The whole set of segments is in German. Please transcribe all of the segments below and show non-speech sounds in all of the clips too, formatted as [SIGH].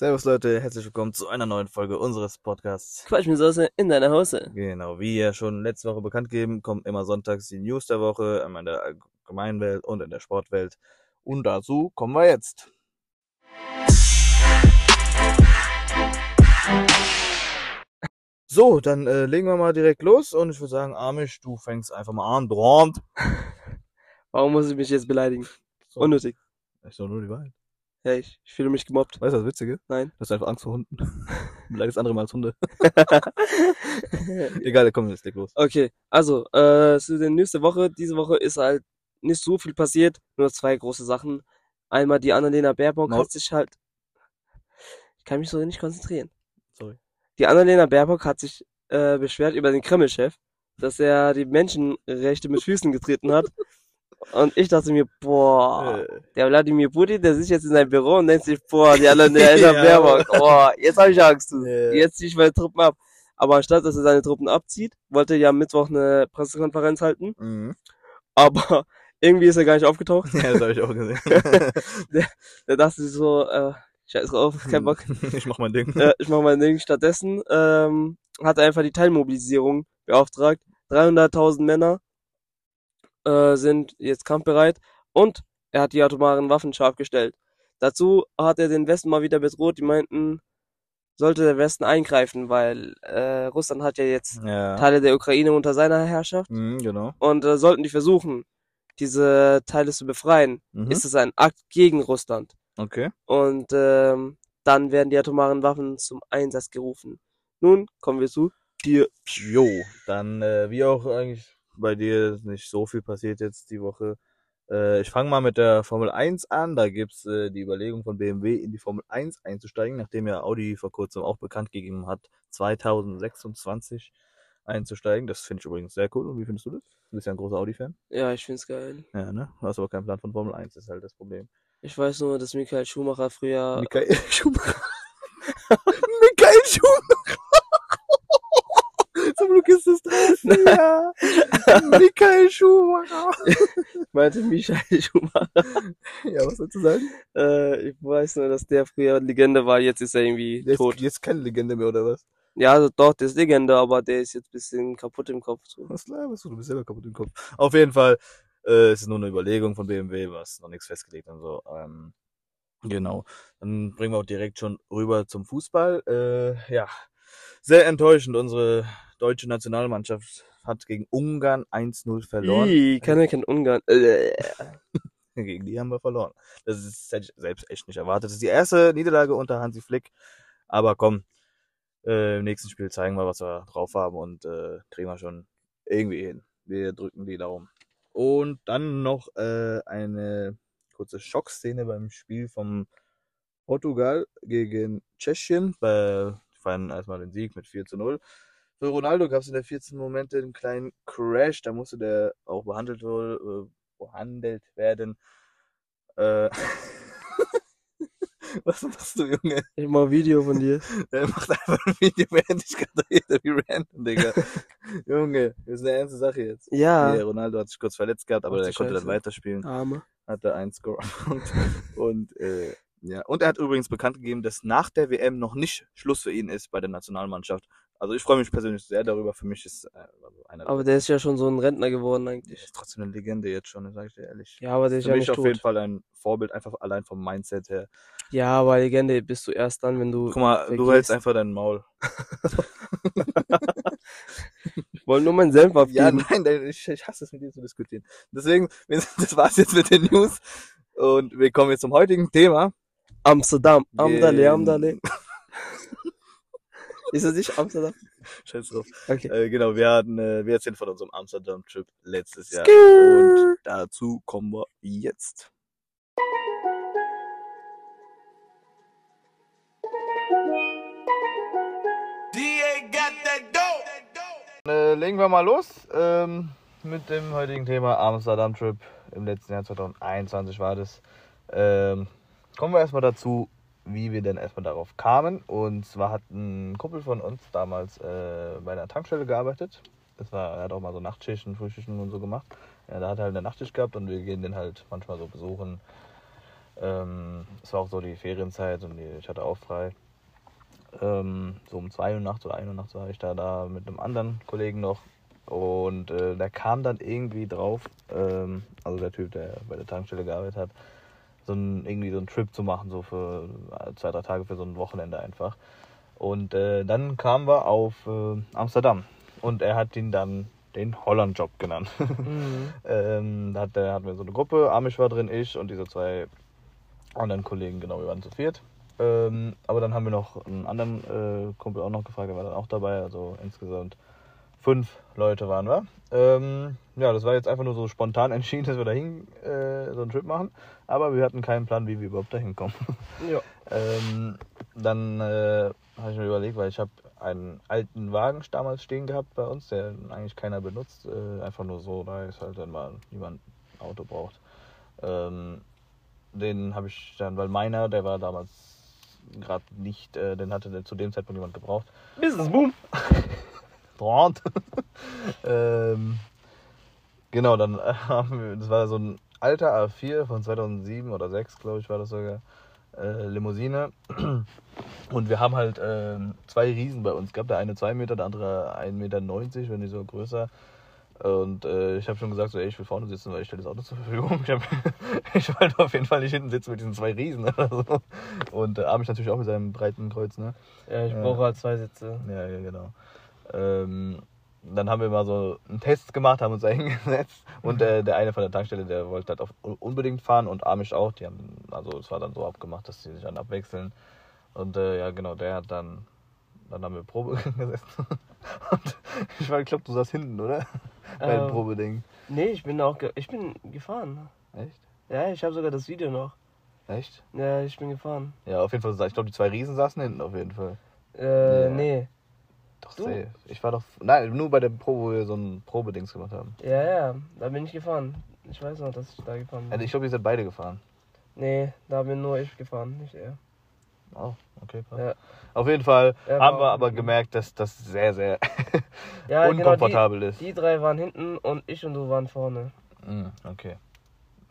Servus Leute, herzlich willkommen zu einer neuen Folge unseres Podcasts. Quatsch mit Soße in deiner Hose. Genau, wie ja schon letzte Woche bekannt gegeben, kommen immer sonntags die News der Woche, einmal in der allgemeinen Welt und in der Sportwelt. Und dazu kommen wir jetzt. So, dann äh, legen wir mal direkt los und ich würde sagen, Amish, du fängst einfach mal an. Brand. [LAUGHS] Warum muss ich mich jetzt beleidigen? So. Unnötig. Ist doch nur die Wahrheit. Ja, ich, ich fühle mich gemobbt. Weißt du, was Witzige? Nein. Du hast einfach Angst vor Hunden. [LAUGHS] Du beleidigst andere mal als Hunde. [LAUGHS] Egal, komm, jetzt leg los. okay, also, äh, zu den der Woche. Diese Woche ist halt nicht so viel passiert, nur zwei große Sachen. Einmal die Annalena Baerbock Maul. hat sich halt. Ich kann mich so nicht konzentrieren. Sorry. Die Annalena Baerbock hat sich äh, beschwert über den Kreml-Chef, dass er die Menschenrechte mit Füßen getreten hat. [LAUGHS] Und ich dachte mir, boah, Äh, der Wladimir Putin, der sitzt jetzt in seinem Büro und denkt sich, boah, die Annalena [LAUGHS] Ja. Baerbock, boah, jetzt habe ich Angst. Ja. Jetzt ziehe ich meine Truppen ab. Aber anstatt, dass er seine Truppen abzieht, wollte er ja am Mittwoch eine Pressekonferenz halten. mhm. Aber [LAUGHS] irgendwie ist er gar nicht aufgetaucht. Ja, das habe ich auch gesehen. [LAUGHS] Der dachte sich so, äh, scheiß drauf, kein Bock. ich mach mein Ding. äh, ich mache mein Ding. Stattdessen ähm, hat er einfach die Teilmobilisierung beauftragt. 300.000 Männer äh, sind jetzt kampfbereit und er hat die atomaren Waffen scharf gestellt. Dazu hat er den Westen mal wieder bedroht. Die meinten, sollte der Westen eingreifen, weil äh, Russland hat ja jetzt Ja. Teile der Ukraine unter seiner Herrschaft Mhm, genau. und äh, sollten die versuchen, diese Teile zu befreien, Mhm. ist es ein Akt gegen Russland. Okay. Und ähm, dann werden die atomaren Waffen zum Einsatz gerufen. Nun kommen wir zu dir. Jo, dann äh, wie auch eigentlich bei dir ist nicht so viel passiert jetzt die Woche. Äh, ich fange mal mit der Formel 1 an. Da gibt's äh, die Überlegung von BMW in die Formel 1 einzusteigen, nachdem ja Audi vor kurzem auch bekannt gegeben hat, 2026 einzusteigen. Das finde ich übrigens sehr cool. Und wie findest du das? Du bist ja ein großer Audi-Fan. Ja, ich find's geil. Ja, ne? Du hast aber keinen Plan von Formel 1, das ist halt das Problem. Ich weiß nur, dass Michael Schumacher früher. Michael [LAUGHS] Schumacher. [LAUGHS] Michael Schumacher. Ist das drauf. [LAUGHS] Ja. Michael Schumacher. [LAUGHS] meinte Michael Schumacher. Ja, was sollst du sagen? Äh, ich weiß nur, dass der früher Legende war, jetzt ist er irgendwie Der ist tot. jetzt keine Legende mehr, oder was? Ja, also doch, der ist Legende, aber der ist jetzt ein bisschen kaputt im Kopf. So. Was laberst du? Du bist selber kaputt im Kopf. Auf jeden Fall, äh, es ist nur eine Überlegung von BMW, was noch nichts festgelegt und so. Ähm, genau. Dann bringen wir auch direkt schon rüber zum Fußball. Äh, ja, sehr enttäuschend. Unsere deutsche Nationalmannschaft hat gegen Ungarn 1-0 verloren. Ih, kann kein Ungarn. Äh, [LAUGHS] Gegen die haben wir verloren. Das ist hätte ich selbst echt nicht erwartet. Das ist die erste Niederlage unter Hansi Flick. Aber komm, äh, im nächsten Spiel zeigen wir, was wir drauf haben und äh, kriegen wir schon irgendwie hin. Wir drücken die Daumen. Und dann noch äh, eine kurze Schockszene beim Spiel vom Portugal gegen Tschechien. Bei, die feiern erstmal den Sieg mit 4 zu 0. Für Ronaldo gab es in der 14. Momente einen kleinen Crash. Da musste der auch behandelt, äh, behandelt werden. Äh, [LAUGHS] was machst du, Junge? ich mach ein Video von dir. Der [LAUGHS] macht einfach ein Video, während ich gerade rede, wie random, Digga. [LAUGHS] Junge, das ist eine ernste Sache jetzt. Ja. Nee, Ronaldo hat sich kurz verletzt gehabt, aber Ach der konnte dann Scheiße. weiterspielen. Arme. Hatte einen Score-Punkt. Und, äh, ja. Und er hat übrigens bekannt gegeben, dass nach der WM noch nicht Schluss für ihn ist bei der Nationalmannschaft. Also ich freue mich persönlich sehr darüber. Für mich ist äh, also einer Aber der ist ja schon so ein Rentner geworden der eigentlich. ist trotzdem eine Legende jetzt schon, sage ich dir ehrlich. Ja, aber der ist Für ja mich nicht auf jeden tot. Fall ein Vorbild, einfach allein vom Mindset her. Ja, aber Legende bist du erst dann, wenn du. Guck mal, du vergehst. hältst einfach dein Maul. [LAUGHS] Ich wollte nur meinen Senf Ja, abgeben. nein, nein, ich, ich hasse es mit dir zu diskutieren. Deswegen, das war's jetzt mit den News. Und wir kommen jetzt zum heutigen Thema. Amsterdam. Amdale, Amdale. Ist das nicht Amsterdam? Scheiß drauf. Okay. Äh, genau, wir hatten, äh, wir erzählen von unserem Amsterdam-Trip letztes Jahr. Skrrr. Und dazu kommen wir jetzt. Äh, legen wir mal los ähm, mit dem heutigen Thema Amsterdam-Trip. Im letzten Jahr 2021 war das. Ähm, kommen wir erstmal dazu, wie wir denn erstmal darauf kamen. Und zwar hat ein Kumpel von uns damals äh, bei einer Tankstelle gearbeitet. Das war, er hat auch mal so Nachtschichten, Frühschichten und so gemacht. Ja, da hat er halt eine Nachtschicht gehabt und wir gehen den halt manchmal so besuchen. Ähm, es war auch so die Ferienzeit und die, ich hatte auch frei. Ähm, so um 2 Uhr nachts oder 1 Uhr nachts war ich da, da mit einem anderen Kollegen noch. Und äh, der kam dann irgendwie drauf, ähm, also der Typ, der bei der Tankstelle gearbeitet hat, so ein, irgendwie so einen Trip zu machen, so für äh, zwei, drei Tage für so ein Wochenende einfach. Und äh, dann kamen wir auf äh, Amsterdam und er hat ihn dann den Holland-Job genannt. [LAUGHS] Mhm. ähm, da hat, der, hatten wir so eine Gruppe, Amish war drin, ich und diese zwei anderen Kollegen, genau, wir waren zu viert. Ähm, aber dann haben wir noch einen anderen äh, Kumpel auch noch gefragt, der war dann auch dabei, also insgesamt fünf Leute waren wir. Ähm, ja, das war jetzt einfach nur so spontan [LAUGHS] entschieden, dass wir dahin äh, so einen Trip machen, aber wir hatten keinen Plan, wie wir überhaupt dahin kommen. [LAUGHS] Ja. Ähm, dann äh, habe ich mir überlegt, weil ich habe einen alten Wagen damals stehen gehabt bei uns, der eigentlich keiner benutzt, äh, einfach nur so, da ist halt dann mal niemand ein Auto braucht. Ähm, den habe ich dann, weil meiner, der war damals gerade nicht, äh, den hatte zu dem Zeitpunkt niemand gebraucht. Business Boom. [LAUGHS] Brand. [LAUGHS] ähm, genau, dann äh, haben wir, das war so ein alter A4 von 2007 oder 6, glaube ich, war das sogar. Äh, Limousine. [CLEARS THROAT] Und wir haben halt ähm, zwei Riesen bei uns gehabt. Der eine 2 Meter, der andere 1,90 Meter, wenn nicht so größer. Und äh, ich habe schon gesagt, so, ey, ich will vorne sitzen, weil ich stelle das Auto zur Verfügung. [LAUGHS] Ich, hab, [LAUGHS] ich wollte auf jeden Fall nicht hinten sitzen mit diesen zwei Riesen oder so. Und äh, Amish natürlich auch mit seinem breiten Kreuz, ne? Ja, ich Ja. brauche halt zwei Sitze. Ja, ja, genau. Ähm, dann haben wir mal so einen Test gemacht, haben uns da [LAUGHS] hingesetzt und äh, der eine von der Tankstelle, der wollte halt unbedingt fahren und Amish auch. Die haben, also es war dann so abgemacht, dass die sich dann abwechseln. Und äh, ja, genau, der hat dann, dann haben wir Probe [LAUGHS] gesessen. Und ich war, glaube, du saß hinten, oder? [LAUGHS] Bei dem Ähm. Probeding. Nee, ich bin auch, ich bin gefahren. Echt? Ja, ich habe sogar das Video noch. Echt? Ja, ich bin gefahren. Ja, auf jeden Fall. Ich glaube, die zwei Riesen saßen hinten auf jeden Fall. Äh, Ja. nee. Doch, Du? safe. Ich war doch. Nein, nur bei der Probe, wo wir so ein Probedings gemacht haben. Ja, ja, da bin ich gefahren. Ich weiß noch, dass ich da gefahren bin. Also ich glaube, ihr seid beide gefahren. Nee, da bin nur ich gefahren, nicht er. Oh, okay, krass. Ja. Auf jeden Fall Er haben wir aber gemerkt, dass das sehr, sehr Ja, unkomfortabel genau, ist. die, die drei waren hinten und ich und du waren vorne. Mm, Okay.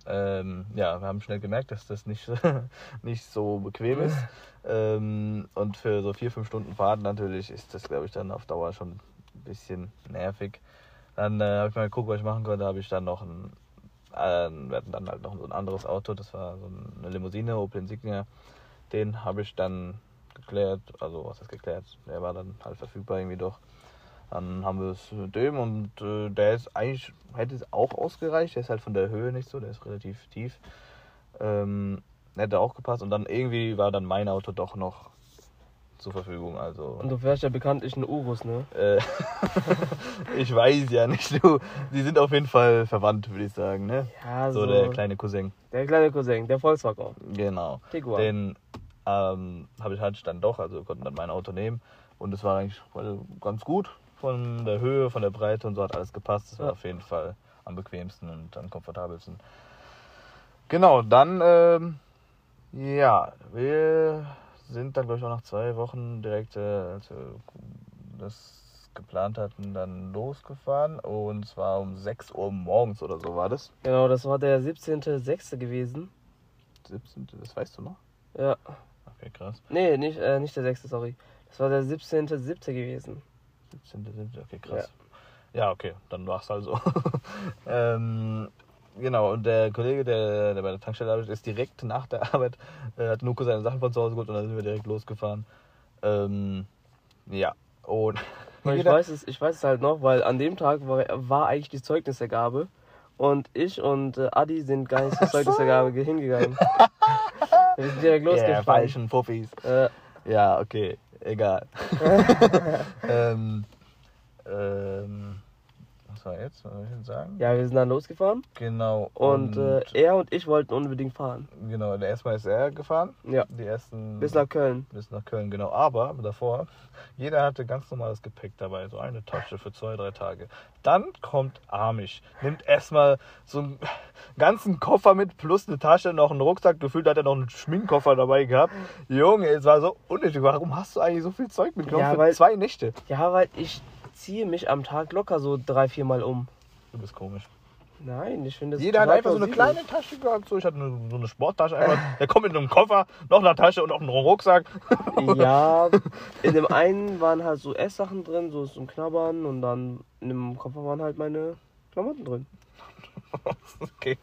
Ähm, ja, wir haben schnell gemerkt, dass das nicht, [LAUGHS] nicht so bequem ist. ähm, und für so vier, fünf Stunden Fahrt natürlich ist das, glaube ich, dann auf Dauer schon ein bisschen nervig. Dann äh, habe ich mal geguckt, was ich machen konnte. habe ich dann noch ein, äh, wir hatten dann halt noch so ein anderes Auto. Das war so eine Limousine, Opel Insignia. Den habe ich dann geklärt. Also, was heißt geklärt? Der war dann halt verfügbar irgendwie doch. Dann haben wir es mit dem und äh, der ist eigentlich, hätte es auch ausgereicht. Der ist halt von der Höhe nicht so, der ist relativ tief. Ähm, hätte auch gepasst und dann irgendwie war dann mein Auto doch noch zur Verfügung. Also, Und du fährst ja bekanntlich einen Urus, ne? äh, [LAUGHS] ich weiß ja nicht, du. Die sind auf jeden Fall verwandt, würde ich sagen, ne? Ja, So der kleine Cousin. der kleine Cousin, der Volkswagen. Genau. Tiguan. Den ähm, habe ich halt dann doch, also wir konnten dann mein Auto nehmen und es war eigentlich ganz gut von der Höhe, von der Breite und so hat alles gepasst. Das war Ja. auf jeden Fall am bequemsten und am komfortabelsten. Genau, dann ähm, ja, wir sind dann glaube ich auch nach zwei Wochen direkt, äh, als wir das geplant hatten, dann losgefahren und zwar um 6 Uhr morgens oder so war das. Genau, das war der 17.06. gewesen. 17. Das weißt du noch? Ja. Okay, krass. Nee, nicht, äh, nicht der 6., sorry. Das war der 17.07. gewesen. 17. Okay, krass. Ja, okay, dann war es halt so. [LAUGHS] ähm, genau, und der Kollege, der, der bei der Tankstelle arbeitet, ist direkt nach der Arbeit, äh, hat Nuko seine Sachen von zu Hause geholt und dann sind wir direkt losgefahren. Ähm, ja, und [LAUGHS] ich weiß, es, ich weiß es halt noch, weil an dem Tag war, war eigentlich die Zeugnisvergabe. Und ich und äh, Adi sind gar nicht zur Zeugnisvergabe ge- hingegangen. [LAUGHS] Wir sind direkt Ja, losgefahren. falschen Puffis. Äh, Ja, okay, egal. [LAUGHS] [LAUGHS] ähm, ähm, Was soll ich sagen? ja, wir sind dann losgefahren. Genau. Und, äh, er und ich wollten unbedingt fahren. genau, erstmal ist er gefahren. Ja. Die ersten Bis nach Köln. bis nach Köln, genau. Aber davor, [LAUGHS] jeder hatte ganz normales Gepäck dabei, so eine Tasche für zwei, drei Tage. Dann kommt Amish, nimmt erstmal so einen [LAUGHS] ganzen Koffer mit, plus eine Tasche, noch einen Rucksack. Gefühlt hat er noch einen Schminkkoffer dabei gehabt. Junge, es war so unnötig. Warum hast du eigentlich so viel Zeug mitgenommen Ja, für weil- zwei Nächte? Ja, weil ich ziehe mich am Tag locker so drei, vier Mal um. Du bist komisch. Nein, ich finde das Jeder hat einfach so eine kleine Tasche gehabt. So, ich hatte eine, so eine Sporttasche einfach. Der kommt mit einem Koffer, noch eine Tasche und auch einen Rucksack. Ja, [LAUGHS] in dem einen waren halt so Esssachen drin, so zum Knabbern und dann in dem Koffer waren halt meine Klamotten drin. [LAUGHS] Okay.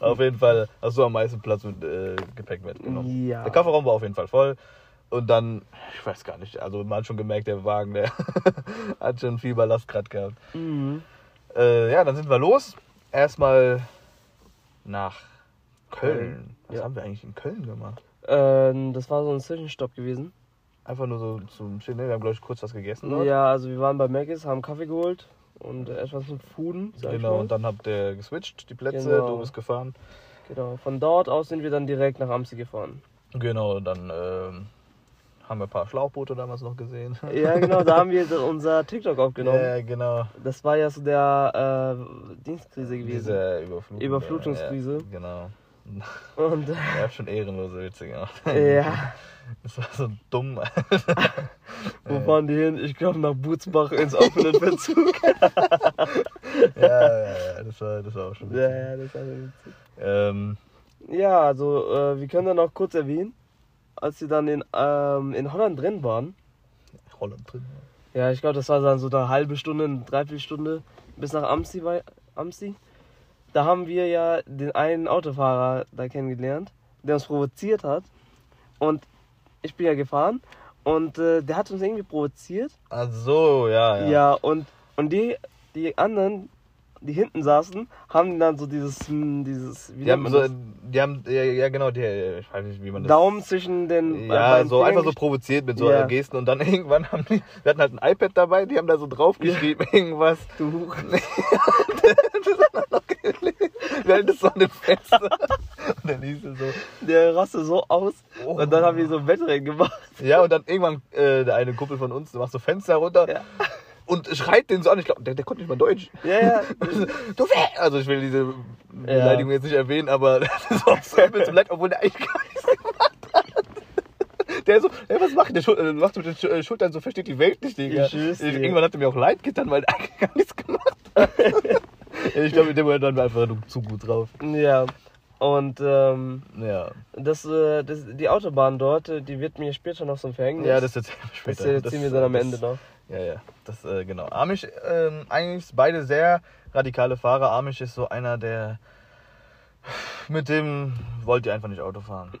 Auf jeden Fall hast du am meisten Platz mit äh, Gepäck mitgenommen. Ja. Der Kofferraum war auf jeden Fall voll. Und dann, ich weiß gar nicht, also man hat schon gemerkt, der Wagen, der [LAUGHS] hat schon viel Ballast gerade gehabt. Mhm. Äh, ja, dann sind wir los. Erstmal nach Köln. Was ja. haben wir eigentlich in Köln gemacht? Ähm, das war so ein Zwischenstopp gewesen. Einfach nur so zum Chillen. Wir haben, glaube ich, kurz was gegessen. dort. Ja, also wir waren bei Maggis, haben Kaffee geholt und äh, etwas zum ich Genau, und dann habt ihr geswitcht, die Plätze, Genau. du bist gefahren. Genau. Von dort aus sind wir dann direkt nach Amsi gefahren. Genau, dann ähm, haben wir ein paar Schlauchboote damals noch gesehen. Ja, [LAUGHS] genau, da haben wir unser TikTok aufgenommen. Ja, genau. Das war ja so der äh, Dienstkrise gewesen. Diese Überflutung. Überflutungskrise. Ja, genau. Und äh, Er hat schon ehrenlose Witze gemacht. [LAUGHS] ja, Das war so dumm. [LAUGHS] wo fahren die hin? Ich glaube nach Butzbach ins offene Verzug. ja, ja, ja, das war, das war auch schon ja, witzig. ja, das war witzig. Ähm, Ja, also äh, wir können dann noch kurz erwähnen, als sie dann in, ähm, in Holland drin waren. Holland drin. Ja, ich glaube, das war dann so eine halbe Stunde, eine Dreiviertelstunde bis nach Amsi. Amsi. Da haben wir ja den einen Autofahrer da kennengelernt, der uns provoziert hat. Und ich bin ja gefahren und äh, der hat uns irgendwie provoziert. Ach so, ja, Ja, ja. und, und die, die anderen, die hinten saßen, haben dann so dieses, hm, dieses wie Die haben so, die haben, ja, ja genau, die, ich weiß nicht, wie man das? Daumen zwischen den Ja, so Fingern einfach so provoziert mit so Ja. Gesten und dann [LAUGHS] irgendwann haben die, wir hatten halt ein iPad dabei, die haben da so draufgeschrieben, [LAUGHS] irgendwas. Du. [LAUGHS] Wir halten das so an dem Fenster. Und dann hieß es so. Der raste so aus. Oh. Und dann haben wir so ein Wettrennen gemacht. Ja, und dann irgendwann äh, der eine Kumpel von uns, der macht so Fenster runter Ja. Und schreit den so an. Ich glaube, der, der konnte nicht mal Deutsch. Ja, ja. [LAUGHS] Du Weh! Also ich will diese Beleidigung jetzt nicht erwähnen, aber [LAUGHS] das ist auch so übel zum Leid, obwohl der eigentlich gar nichts gemacht hat. Der so, ey, was macht der? Schul äh, macht mit den äh, Schultern so, versteht die Welt nicht, Digga. Dir. Irgendwann hat er mir auch leid getan, weil der eigentlich [LAUGHS] gar nichts gemacht hat. ich glaube, in dem Moment waren wir einfach nur zu gut drauf. Ja. Und ähm, Ja, das, äh, das, die Autobahn dort, äh, die wird mir später noch so ein Verhängnis. ja das erzählen wir das später. erzählen wir dann am das- Ende noch. Ja, ja, das, äh, genau. Amish, ähm, eigentlich beide sehr radikale Fahrer. Amish ist so einer, der mit dem wollt ihr einfach nicht Auto fahren. [LAUGHS]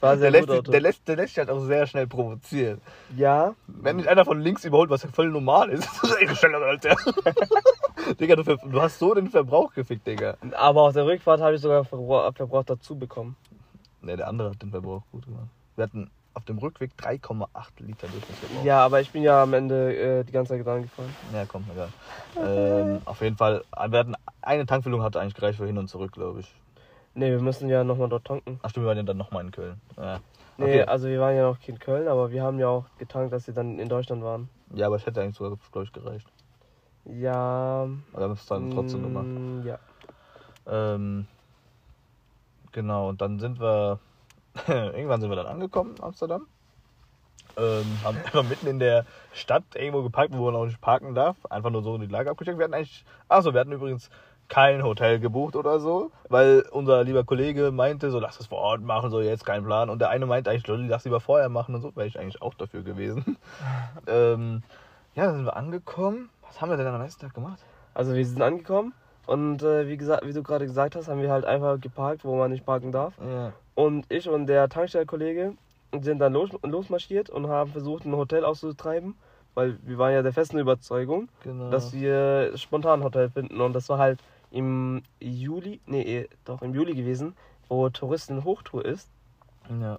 War Der sehr lässt, gut sich- Auto. der, lässt, der lässt sich halt auch sehr schnell provozieren. Ja, Wenn dich einer von links überholt, was ja voll normal ist, [LAUGHS] ist das echt schneller als der. [LAUGHS] Digga, du, du hast so den Verbrauch gefickt, Digga. aber auf der Rückfahrt habe ich sogar Verbrauch, Verbrauch dazu bekommen. Ne, der andere hat den Verbrauch gut gemacht. Wir hatten auf dem Rückweg 3,8 Liter Durchschnittsverbrauch. Ja, aber ich bin ja am Ende äh, die ganze Zeit dran gefahren. Ja, komm, egal. Ähm, auf jeden Fall, wir hatten eine Tankfüllung hatte eigentlich gereicht für hin und zurück, glaube ich. Ne, wir müssen ja nochmal dort tanken. Ach stimmt, wir waren ja dann nochmal in Köln. Ja. Nee, Okay. also wir waren ja noch in Köln, aber wir haben ja auch getankt, dass wir dann in Deutschland waren. ja, aber es hätte eigentlich sogar, glaube ich, gereicht. Ja. Aber wir haben es dann trotzdem gemacht. mm, Ja. Ähm, genau, und dann sind wir, [LAUGHS] irgendwann sind wir dann angekommen, Amsterdam. Ähm, haben [LAUGHS] einfach mitten in der Stadt irgendwo geparkt, wo man auch nicht parken darf. Einfach nur so die Lage abgecheckt. Wir hatten eigentlich, achso, wir hatten übrigens kein Hotel gebucht oder so, weil unser lieber Kollege meinte, so lass es vor Ort machen, so jetzt kein Plan. Und der eine meinte eigentlich, Lolli, lass lieber vorher machen und so, wäre ich eigentlich auch dafür gewesen. [LAUGHS] ähm, ja, dann sind wir angekommen. Was haben wir denn am nächsten Tag gemacht? Also wir sind angekommen und äh, wie gesagt, wie du gerade gesagt hast, haben wir halt einfach geparkt, wo man nicht parken darf. Ja. Und ich und der Tankstellkollege sind dann los, losmarschiert und haben versucht, ein Hotel auszutreiben, weil wir waren ja der festen Überzeugung, Genau. dass wir spontan ein Hotel finden. Und das war halt im Juli, nee, eh, doch im Juli gewesen, wo Touristen Hochtour ist. ja.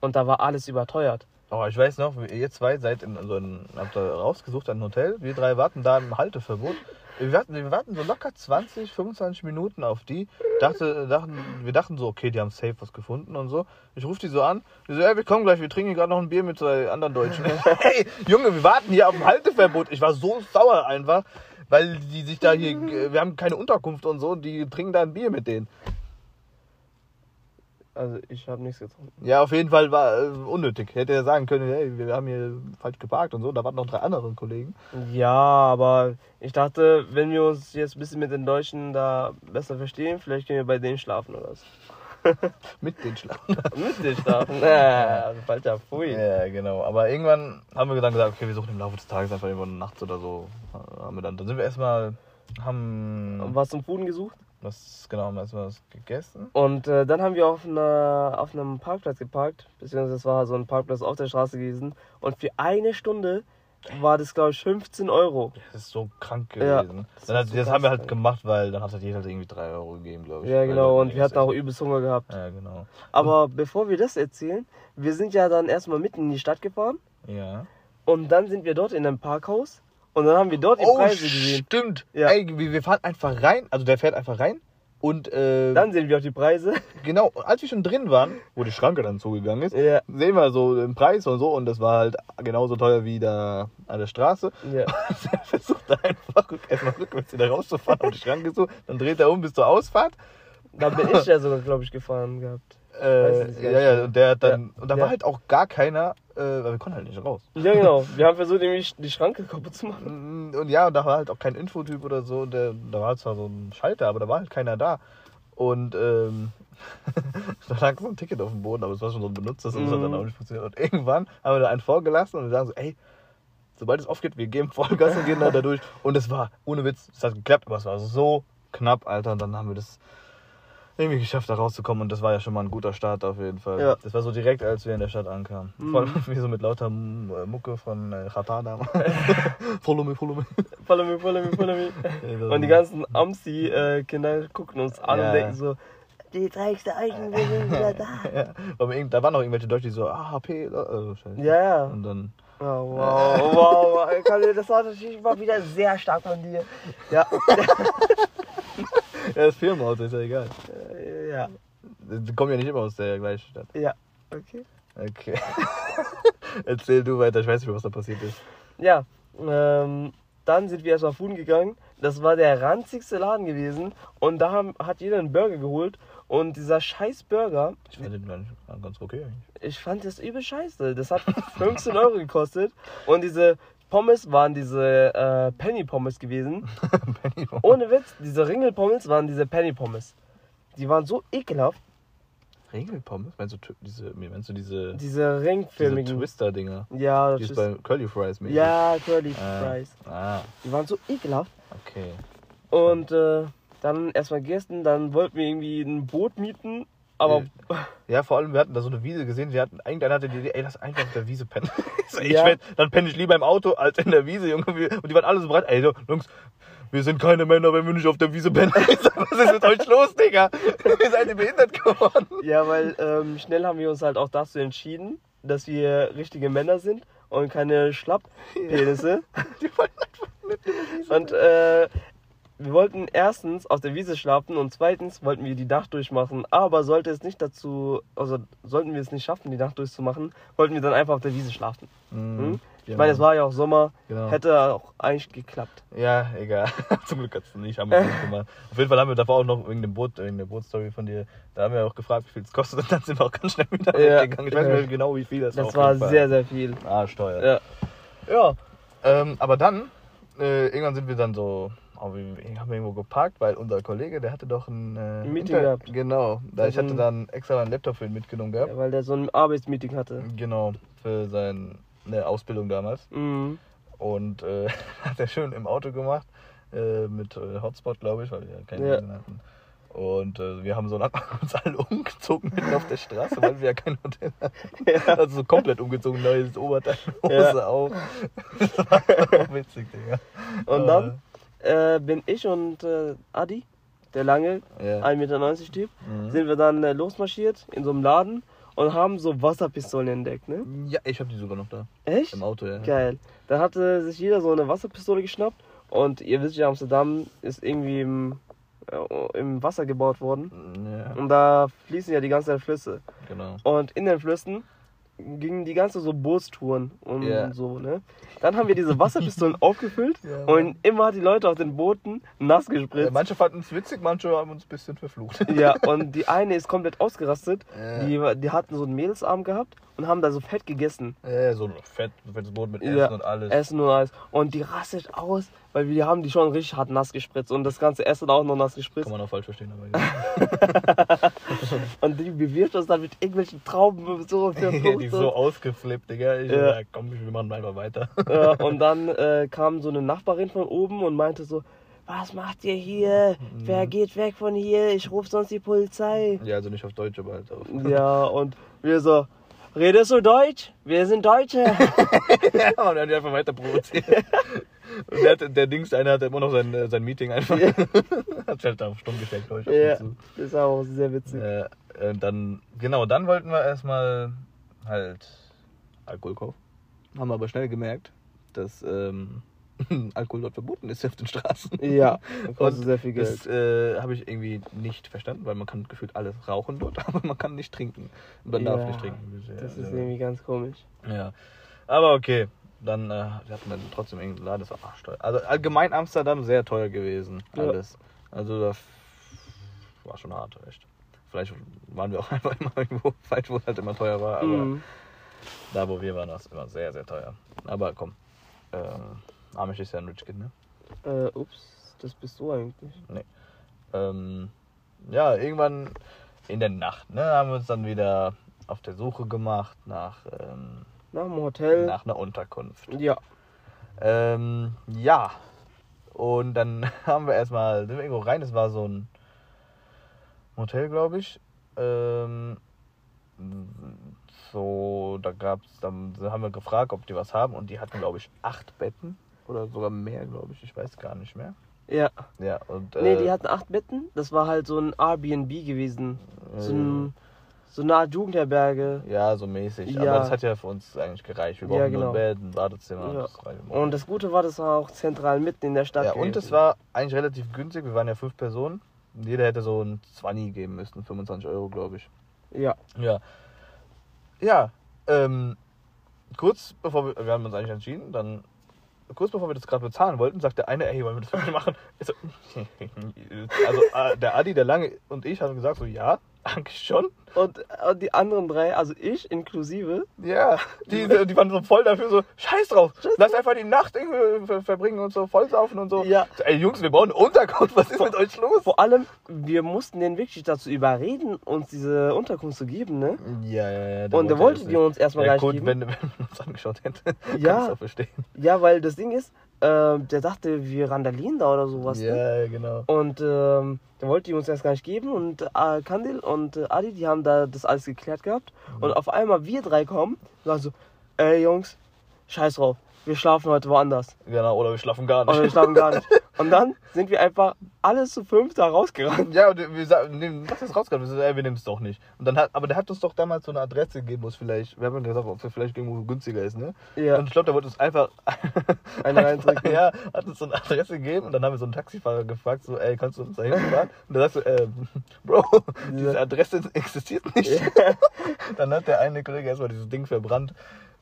Und da war alles überteuert. Oh, ich weiß noch, ihr zwei seid in so ein, habt da rausgesucht ein Hotel. Wir drei warten da im Halteverbot. Wir warten, wir warten so locker 20, 25 Minuten auf die. Dachte, dachten, wir dachten so, okay, die haben safe was gefunden und so. Ich rufe die so an. Die so, ey, wir kommen gleich, wir trinken gerade noch ein Bier mit zwei anderen Deutschen. [LAUGHS] [LAUGHS] hey, Junge, wir warten hier auf dem Halteverbot. Ich war so sauer einfach, weil die sich da hier, [LAUGHS] wir haben keine Unterkunft und so, die trinken da ein Bier mit denen. Also ich habe nichts getrunken. Ja, auf jeden Fall war äh, unnötig. Hätte er sagen können, hey, wir haben hier falsch geparkt und so. Da waren noch drei andere Kollegen. Ja, aber ich dachte, wenn wir uns jetzt ein bisschen mit den Deutschen da besser verstehen, vielleicht können wir bei denen schlafen oder so. [LAUGHS] Mit den Schlafen. [LAUGHS] Mit denen schlafen? Ja, also falscher Pfui. ja, genau. Aber irgendwann haben wir dann gesagt, okay, wir suchen im Laufe des Tages einfach irgendwann nachts oder so. Haben wir dann, dann sind wir erstmal, haben Was zum Fuden gesucht. Was, genau, haben erstmal was gegessen. Und äh, dann haben wir auf, einer, auf einem Parkplatz geparkt, beziehungsweise es war so ein Parkplatz auf der Straße gewesen. Und für eine Stunde war das, glaube ich, 15 Euro. Das ist so krank Ja, gewesen. das dann ist hat, so das haben wir halt ey. gemacht, weil dann hat halt jeder irgendwie 3 Euro gegeben, glaube ich. Ja, genau. Und wir hatten auch übelst Hunger gehabt. Ja, genau. Aber bevor wir das erzählen, wir sind ja dann erstmal mitten in die Stadt gefahren. Ja. Und dann sind wir dort in einem Parkhaus. Und dann haben wir dort die Oh, Preise gesehen. stimmt. Ja. Ey, wir, fahren einfach rein. Also der fährt einfach rein. Und äh, Dann sehen wir auch die Preise. [LAUGHS] genau, als wir schon drin waren, wo die Schranke dann zugegangen ist, Ja. sehen wir so den Preis und so. Und das war halt genauso teuer wie da an der Straße. Ja. [LAUGHS] Er versucht einfach erstmal rückwärts wieder rauszufahren auf die Schranke zu. Dann dreht er um bis zur Ausfahrt. Da bin ich ja sogar, glaube ich, gefahren gehabt. Äh, nicht, ja, ja, und der hat dann. Ja. Und da Ja. war halt auch gar keiner, äh, weil wir konnten halt nicht raus. Ja, genau. [LAUGHS] Wir haben versucht, nämlich die Schranke kaputt zu machen. Mm, Und ja, und da war halt auch kein Infotyp oder so. Der, da war zwar so ein Schalter, aber da war halt keiner da. Und ähm, [LAUGHS] da lag so ein Ticket auf dem Boden, aber es war schon so ein benutztes und das hat dann Mhm. auch nicht funktioniert. Und irgendwann haben wir da einen vorgelassen und wir sagen so, ey, sobald es aufgeht, wir geben Vollgas und gehen da, [LAUGHS] da durch. Und es war, ohne Witz, es hat geklappt, aber es war so knapp, Alter. Und dann haben wir das irgendwie geschafft, da rauszukommen. Und das war ja schon mal ein guter Start auf jeden Fall. Ja. Das war so direkt, als wir in der Stadt ankamen. Mhm. Vor allem [LAUGHS] wie so mit lauter äh, Mucke von äh, damals. [LAUGHS] follow me, follow me. Follow me, follow me, follow me. [LAUGHS] Und die ganzen Amsi-Kinder gucken uns an Ja. und denken so, die dreckste Eichen, wir sind wieder da. Ja, da waren noch irgendwelche Deutsche, die so, ah, HP, äh, scheiße. Ja, ja. Und dann, Oh, wow, wow, das war natürlich mal wieder sehr stark von dir. Ja, [LAUGHS] ja, das Firmenauto ist ja egal. äh, ja, Die kommen ja nicht immer aus der gleichen Stadt. ja, okay. Okay. [LAUGHS] Erzähl du weiter, ich weiß nicht mehr, was da passiert ist. Ja, ähm, dann sind wir erstmal Fuden gegangen. Das war der ranzigste Laden gewesen. Und da haben, hat jeder einen Burger geholt. Und dieser scheiß Burger, Ich fand den ganz okay eigentlich. ich fand das übel scheiße. Das hat [LAUGHS] 15 Euro gekostet. Und diese Pommes waren diese äh, Penny-Pommes gewesen. [LAUGHS] Penny Ohne Witz, diese Ringel-Pommes waren diese Penny-Pommes. Die waren so ekelhaft. Regelpommes? Meinst du diese, meinst du diese, Diese diese ringförmigen. Twister-Dinger? ja, Die das ist ist, bei Curly Fries mäßig. ja, Curly Ah. Fries. Ah, Die waren so ekelhaft. okay. Und äh, dann erstmal gegessen, dann wollten wir irgendwie ein Boot mieten. Aber Ja, vor allem, wir hatten da so eine Wiese gesehen. Wir hatten, irgendeiner hatte die Idee, ey, lass einfach auf der Wiese pennen. [LAUGHS] So, Ja. werd, dann penne ich lieber im Auto als in der Wiese, Junge. Wir- Und die waren alle so bereit. Ey, Jungs, wir sind keine Männer, wenn wir nicht auf der Wiese pennen. [LAUGHS] Was ist mit euch los, Digga? [LAUGHS] Ihr seid ihr behindert geworden. ja, weil ähm, schnell haben wir uns halt auch dazu entschieden, dass wir richtige Männer sind und keine Schlapppenisse. Die wollten einfach Wiese Und äh, wir wollten erstens auf der Wiese schlafen und zweitens wollten wir die Nacht durchmachen. Aber sollte es nicht dazu, also sollten wir es nicht schaffen, die Nacht durchzumachen, wollten wir dann einfach auf der Wiese schlafen. Hm? Ich meine, es war ja auch Sommer, Genau. hätte auch eigentlich geklappt. Ja, egal. [LAUGHS] Zum Glück hat es nicht. Haben wir nicht gemacht. Auf jeden Fall haben wir davor auch noch wegen dem Boot, wegen der Bootstory von dir, da haben wir auch gefragt, wie viel es kostet. [LAUGHS] Und dann sind wir auch ganz schnell wieder Ja. weggegangen. Ich weiß nicht mehr genau, wie viel das, Das war jeden Fall. sehr, sehr viel. Ah, Steuer. Ja. Ja. Ähm, aber dann, äh, irgendwann sind wir dann so, wir haben wir irgendwo geparkt, weil unser Kollege, der hatte doch ein, äh, Ein Meeting gehabt. Genau. Da ich hatte dann extra einen Laptop für ihn mitgenommen gehabt. Ja, weil der so ein Arbeitsmeeting hatte. Genau. Für seine Ausbildung damals. Mhm. Und äh, [LAUGHS] hat er schön im Auto gemacht. Äh, mit äh, Hotspot, glaube ich, weil wir ja keine Ja. Regeln hatten. Und äh, wir haben so lang [LAUGHS] uns alle umgezogen mitten auf der Straße, weil wir ja kein Hotel hatten. [LAUGHS] Ja. Also so komplett umgezogen, neues Oberteil, Hose Ja. auch. Das war auch witzig, Digga. Und dann äh, bin ich und äh, Adi, der lange, Ja. 1,90 Meter Typ, Mhm. sind wir dann äh, losmarschiert in so einem Laden und haben so Wasserpistolen entdeckt, ne? Ja, ich habe die sogar noch da. Echt? Im Auto, ja. Geil. Da hatte sich jeder so eine Wasserpistole geschnappt und ihr wisst ja, Amsterdam ist irgendwie im, äh, im Wasser gebaut worden Ja, und da fließen ja die ganze Zeit Flüsse. genau. Und in den Flüssen gingen die ganze so Bootstouren und Ja. so, ne? Dann haben wir diese Wasserpistolen [LAUGHS] aufgefüllt Ja, und immer die Leute auf den Booten nass gespritzt. manche fanden es witzig, manche haben uns ein bisschen verflucht. Ja, [LAUGHS] und die eine ist komplett ausgerastet. Ja. Die, die hatten so einen Mädelsarm gehabt und haben da so fett gegessen. Ja, so fett, fettes Boot mit Essen Ja, und alles. Essen und alles. Und die rastet aus, weil wir haben die schon richtig hart nass gespritzt und das ganze Essen auch noch nass gespritzt. Kann man auch falsch verstehen, aber. [LAUGHS] [LAUGHS] Und die bewirft uns dann mit irgendwelchen Trauben so für [LAUGHS] die so ausgeflippt, Digga. Ich Ja. ja. komm, wir machen einfach weiter. Ja, und dann äh, kam so eine Nachbarin von oben und meinte so, was macht ihr hier? Wer geht weg von hier? Ich rufe sonst die Polizei. Ja, also nicht auf Deutsch, aber halt auf. Ja, und wir so, redest du Deutsch? Wir sind Deutsche. [LAUGHS] Ja, und dann hat die einfach weiter provoziert. Und der, hat, der Dings, einer hat immer noch sein, äh, sein Meeting einfach. [LAUGHS] hat halt auf stumm Deutsch. ab und ja, war auch sehr witzig. Äh, und dann, genau, dann wollten wir erstmal halt Alkohol kaufen. Haben aber schnell gemerkt, dass ähm, [LAUGHS] Alkohol dort verboten ist auf den Straßen. Ja, das kostet sehr viel Geld. Das äh, habe ich irgendwie nicht verstanden, weil man kann gefühlt alles rauchen dort, [LAUGHS] aber man kann nicht trinken. Man darf Ja, nicht trinken. Ja, Das ist ja. irgendwie ganz komisch. Ja. Aber okay. Dann äh, hatten wir trotzdem irgendeinen Laden, das war arschteuer. Also allgemein Amsterdam sehr teuer gewesen. Ja. Alles. Also das war schon hart, echt. Vielleicht waren wir auch [LAUGHS] einfach immer irgendwo falsch, wo es halt immer teuer war. Aber Mhm. da, wo wir waren, war es immer sehr, sehr teuer. Aber komm. Ähm, Amish ist ja ein Rich Kid, ne? Äh, ups, das bist du eigentlich. Ähm, ja, irgendwann in der Nacht, ne, haben wir uns dann wieder auf der Suche gemacht nach, ähm, Nach dem Hotel. nach einer Unterkunft. Ja. Ähm, ja. Und dann [LAUGHS] haben wir erstmal, sind wir irgendwo rein, das war so ein Hotel, glaube ich. Ähm, so, da gab's, dann haben wir gefragt, ob die was haben und die hatten, glaube ich, acht Betten oder sogar mehr, glaube ich, ich weiß gar nicht mehr. Ja. Ja, und. Nee, äh, die hatten acht Betten. Das war halt so ein Airbnb gewesen. So, äh, ein, so eine Art Jugendherberge. Ja, so mäßig. Ja. Aber das hat ja für uns eigentlich gereicht. Wir Ja, brauchen genau. nur ein Bett, ein Badezimmer. Ja. das. Und das Gute war, das war auch zentral mitten in der Stadt. ja, und es war eigentlich relativ günstig. Wir waren ja fünf Personen. Jeder hätte so ein 20 geben müssen, 25 Euro, glaube ich. Ja. Ja. Ja, ähm, kurz bevor wir, wir haben uns eigentlich entschieden, dann kurz bevor wir das gerade bezahlen wollten, sagt der eine, ey, wollen wir das wirklich machen? So, [LAUGHS] also äh, der Adi, der Lange und ich haben gesagt so, ja, eigentlich schon. Und, und die anderen drei, also ich inklusive, Ja, die, die waren so voll dafür, so, scheiß drauf, lass einfach die Nacht irgendwie ver- verbringen und so, voll saufen und so. Ja. So, Ey, Jungs, wir brauchen eine Unterkunft, was ist mit euch los? vor allem, wir mussten den wirklich dazu überreden, uns diese Unterkunft zu geben, ne? Ja, ja, ja. der Und der wollte die uns erstmal ja, gar gut, nicht wenn, geben. wenn man uns angeschaut hätte, [LAUGHS] Ja. Ja, weil das Ding ist, ähm, der dachte, wir randalieren da oder sowas. Ne? Ja, ja, genau. Und ähm, der wollte die uns erst gar nicht geben. Und äh, Kandil und äh, Adi, die haben da das alles geklärt gehabt. Mhm. Und auf einmal wir drei kommen und sagen so, ey Jungs, scheiß drauf, wir schlafen heute woanders. Genau, oder wir schlafen gar Oder wir nicht. schlafen gar nicht. [LAUGHS] Und dann sind wir einfach alle zu fünf da rausgerannt. Ja, und wir sagen, was ist rausgekommen? Wir sagen, ey, wir nehmen es doch nicht. Und dann hat, aber der hat uns doch damals so eine Adresse gegeben, wo es vielleicht, wir haben gesagt, ob es vielleicht irgendwo günstiger ist, ne? Ja, Und ich glaube, der wollte uns einfach, [LAUGHS] eine reindrücken. ja, hat uns so eine Adresse gegeben und dann haben wir so einen Taxifahrer gefragt, so, ey, kannst du uns da hinfahren? Und der sagt so, äh, [LAUGHS] Bro, diese Adresse existiert nicht. dann hat der eine Kollege erstmal dieses Ding verbrannt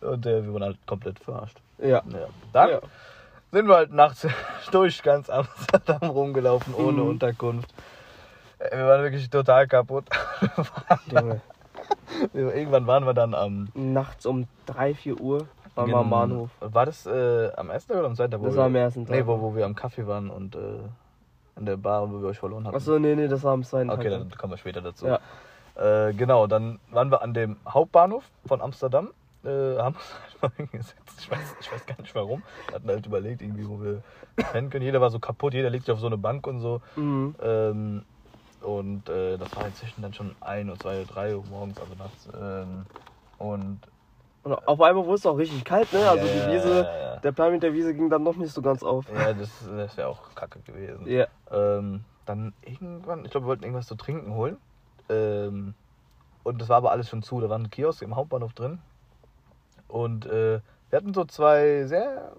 und äh, wir wurden halt komplett verarscht. Ja. Ja. Dann Ja. sind wir halt nachts [LAUGHS] durch ganz Amsterdam rumgelaufen, ohne Mhm. Unterkunft. Äh, Wir waren wirklich total kaputt. [LAUGHS] Junge. Irgendwann waren wir dann am Nachts um 3, 4 Uhr waren wir am Bahnhof. War das äh, am ersten Tag oder am zweiten Tag? Das war am ersten Tag. Nee, wo, wo wir am Kaffee waren und äh, in der Bar, wo wir euch verloren hatten. Achso, nee, nee, das war am zweiten Okay, Tag. dann kommen wir später dazu. Ja. Äh, genau, dann waren wir an dem Hauptbahnhof von Amsterdam. Äh, haben uns halt mal [LAUGHS] hingesetzt. Ich weiß, ich weiß gar nicht warum. Hatten halt überlegt, irgendwie, wo wir pennen können. Jeder war so kaputt, jeder legt sich auf so eine Bank und so. Mhm. Ähm, und äh, das war inzwischen dann schon 1 Uhr, 2 Uhr, 3 Uhr morgens, also nachts. Ähm, und Und auf einmal wurde es auch richtig kalt, ne? Also Ja, die Wiese, ja, ja. der Plan mit der Wiese ging dann noch nicht so ganz auf. ja, das, das wäre auch kacke gewesen. Ja. Ähm, dann irgendwann, ich glaube, wir wollten irgendwas zu trinken holen. Ähm, und das war aber alles schon zu. Da war ein Kiosk im Hauptbahnhof drin. Und äh, wir hatten so zwei sehr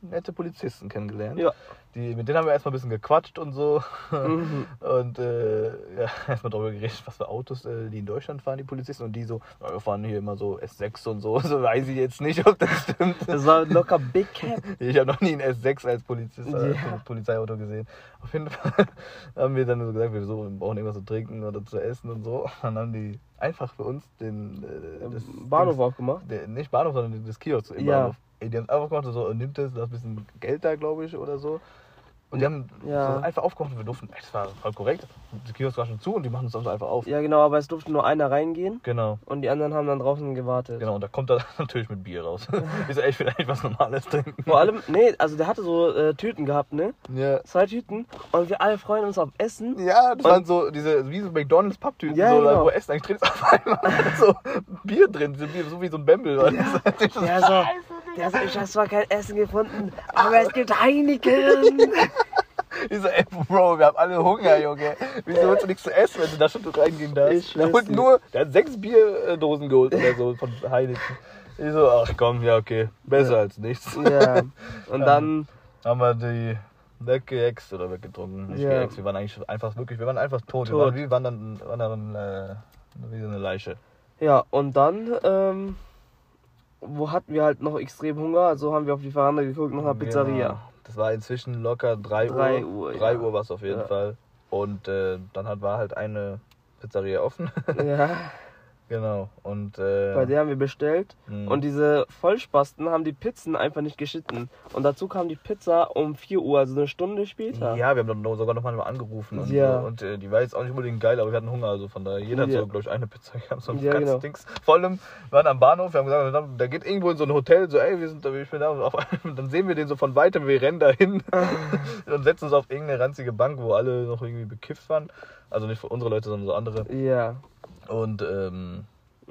nette Polizisten kennengelernt. Ja. die, mit denen haben wir erstmal ein bisschen gequatscht und so. Mhm. [LAUGHS] Und äh, ja, [LAUGHS] erstmal darüber geredet, was für Autos äh, die in Deutschland fahren, die Polizisten. Und die so, wir fahren hier immer so S6 und so. [LAUGHS] So weiß ich jetzt nicht, ob das stimmt. Das war locker Big Cap. Ich habe noch nie ein S6 als Polizist, äh, Ja. Polizeiauto gesehen. Auf jeden Fall haben wir dann so gesagt, wir, so, brauchen irgendwas zu trinken oder zu essen und so. Und dann haben die einfach für uns den äh, das Bahnhof aufgemacht. nicht Bahnhof, sondern das Kiosk im Ja. Bahnhof. Ey, die haben es einfach gemacht, so, nimmt das, da ist ein bisschen Geld da, glaube ich, oder so. Und die haben Ja. so einfach aufgemacht und wir durften, ey, das war voll korrekt. Der Kiosk war schon zu und die machen es also einfach auf. Ja, genau, aber es durfte nur einer reingehen Genau. und die anderen haben dann draußen gewartet. Genau, und da kommt er [LAUGHS] natürlich mit Bier raus. ich so, ey, ich will eigentlich was Normales trinken. Vor allem, nee, also der hatte so äh, Tüten gehabt, ne? Ja. Zwei Tüten und wir alle freuen uns auf Essen. Ja, das waren so diese, wie so McDonalds Papptüten, Ja, so, genau. wo Essen eigentlich drin ist, [LAUGHS] auf einmal so Bier drin, so wie, so wie so ein Bembel. Ja. Der so, der so, ich habe zwar kein Essen gefunden, aber es gibt Heineken. Ich so, ey, Bro, wir haben alle Hunger, Junge. Wieso holst du nichts zu essen, wenn du da schon reingehen darfst? Ich der holt nur, der hat sechs Bierdosen geholt oder so von Heineken. Ich so, ach komm, ja, okay. Besser als nichts. ja, [LAUGHS] und dann, Haben wir die weggeext oder weggetrunken. Nicht Ja. geext, wir waren eigentlich einfach wirklich, wir waren einfach tot. Wir Tot. waren wie wandern, wandern, äh, wie so eine Leiche. ja, und dann, ähm, wo hatten wir halt noch extrem Hunger, also haben wir auf die Veranda geguckt nach einer Pizzeria. Genau. Das war inzwischen locker 3 Uhr. Drei Uhr, 3 ja. Uhr war es auf jeden Ja. Fall. Und äh, dann hat, war halt eine Pizzeria offen. Ja, [LAUGHS] genau. Und äh, bei der haben wir bestellt. mh. Und diese Vollspasten haben die Pizzen einfach nicht geschnitten. Und dazu kam die Pizza um 4 Uhr, also eine Stunde später. Ja, wir haben dann sogar noch mal angerufen und, Ja. und äh, die war jetzt auch nicht unbedingt geil, aber wir hatten Hunger, also von daher, jeder hat Ja. so, glaube ich, eine Pizza [LAUGHS] gehabt, so ein Ja, ganzes genau. Dings. Vor allem, wir waren am Bahnhof, wir haben gesagt, der geht irgendwo in so ein Hotel, so, ey, wir sind da, ich bin da, und auf [LAUGHS] dann sehen wir den so von weitem, wir rennen da hin [LAUGHS] und setzen uns auf irgendeine ranzige Bank, wo alle noch irgendwie bekifft waren. Also nicht für unsere Leute, sondern so andere. Ja. Und, ähm,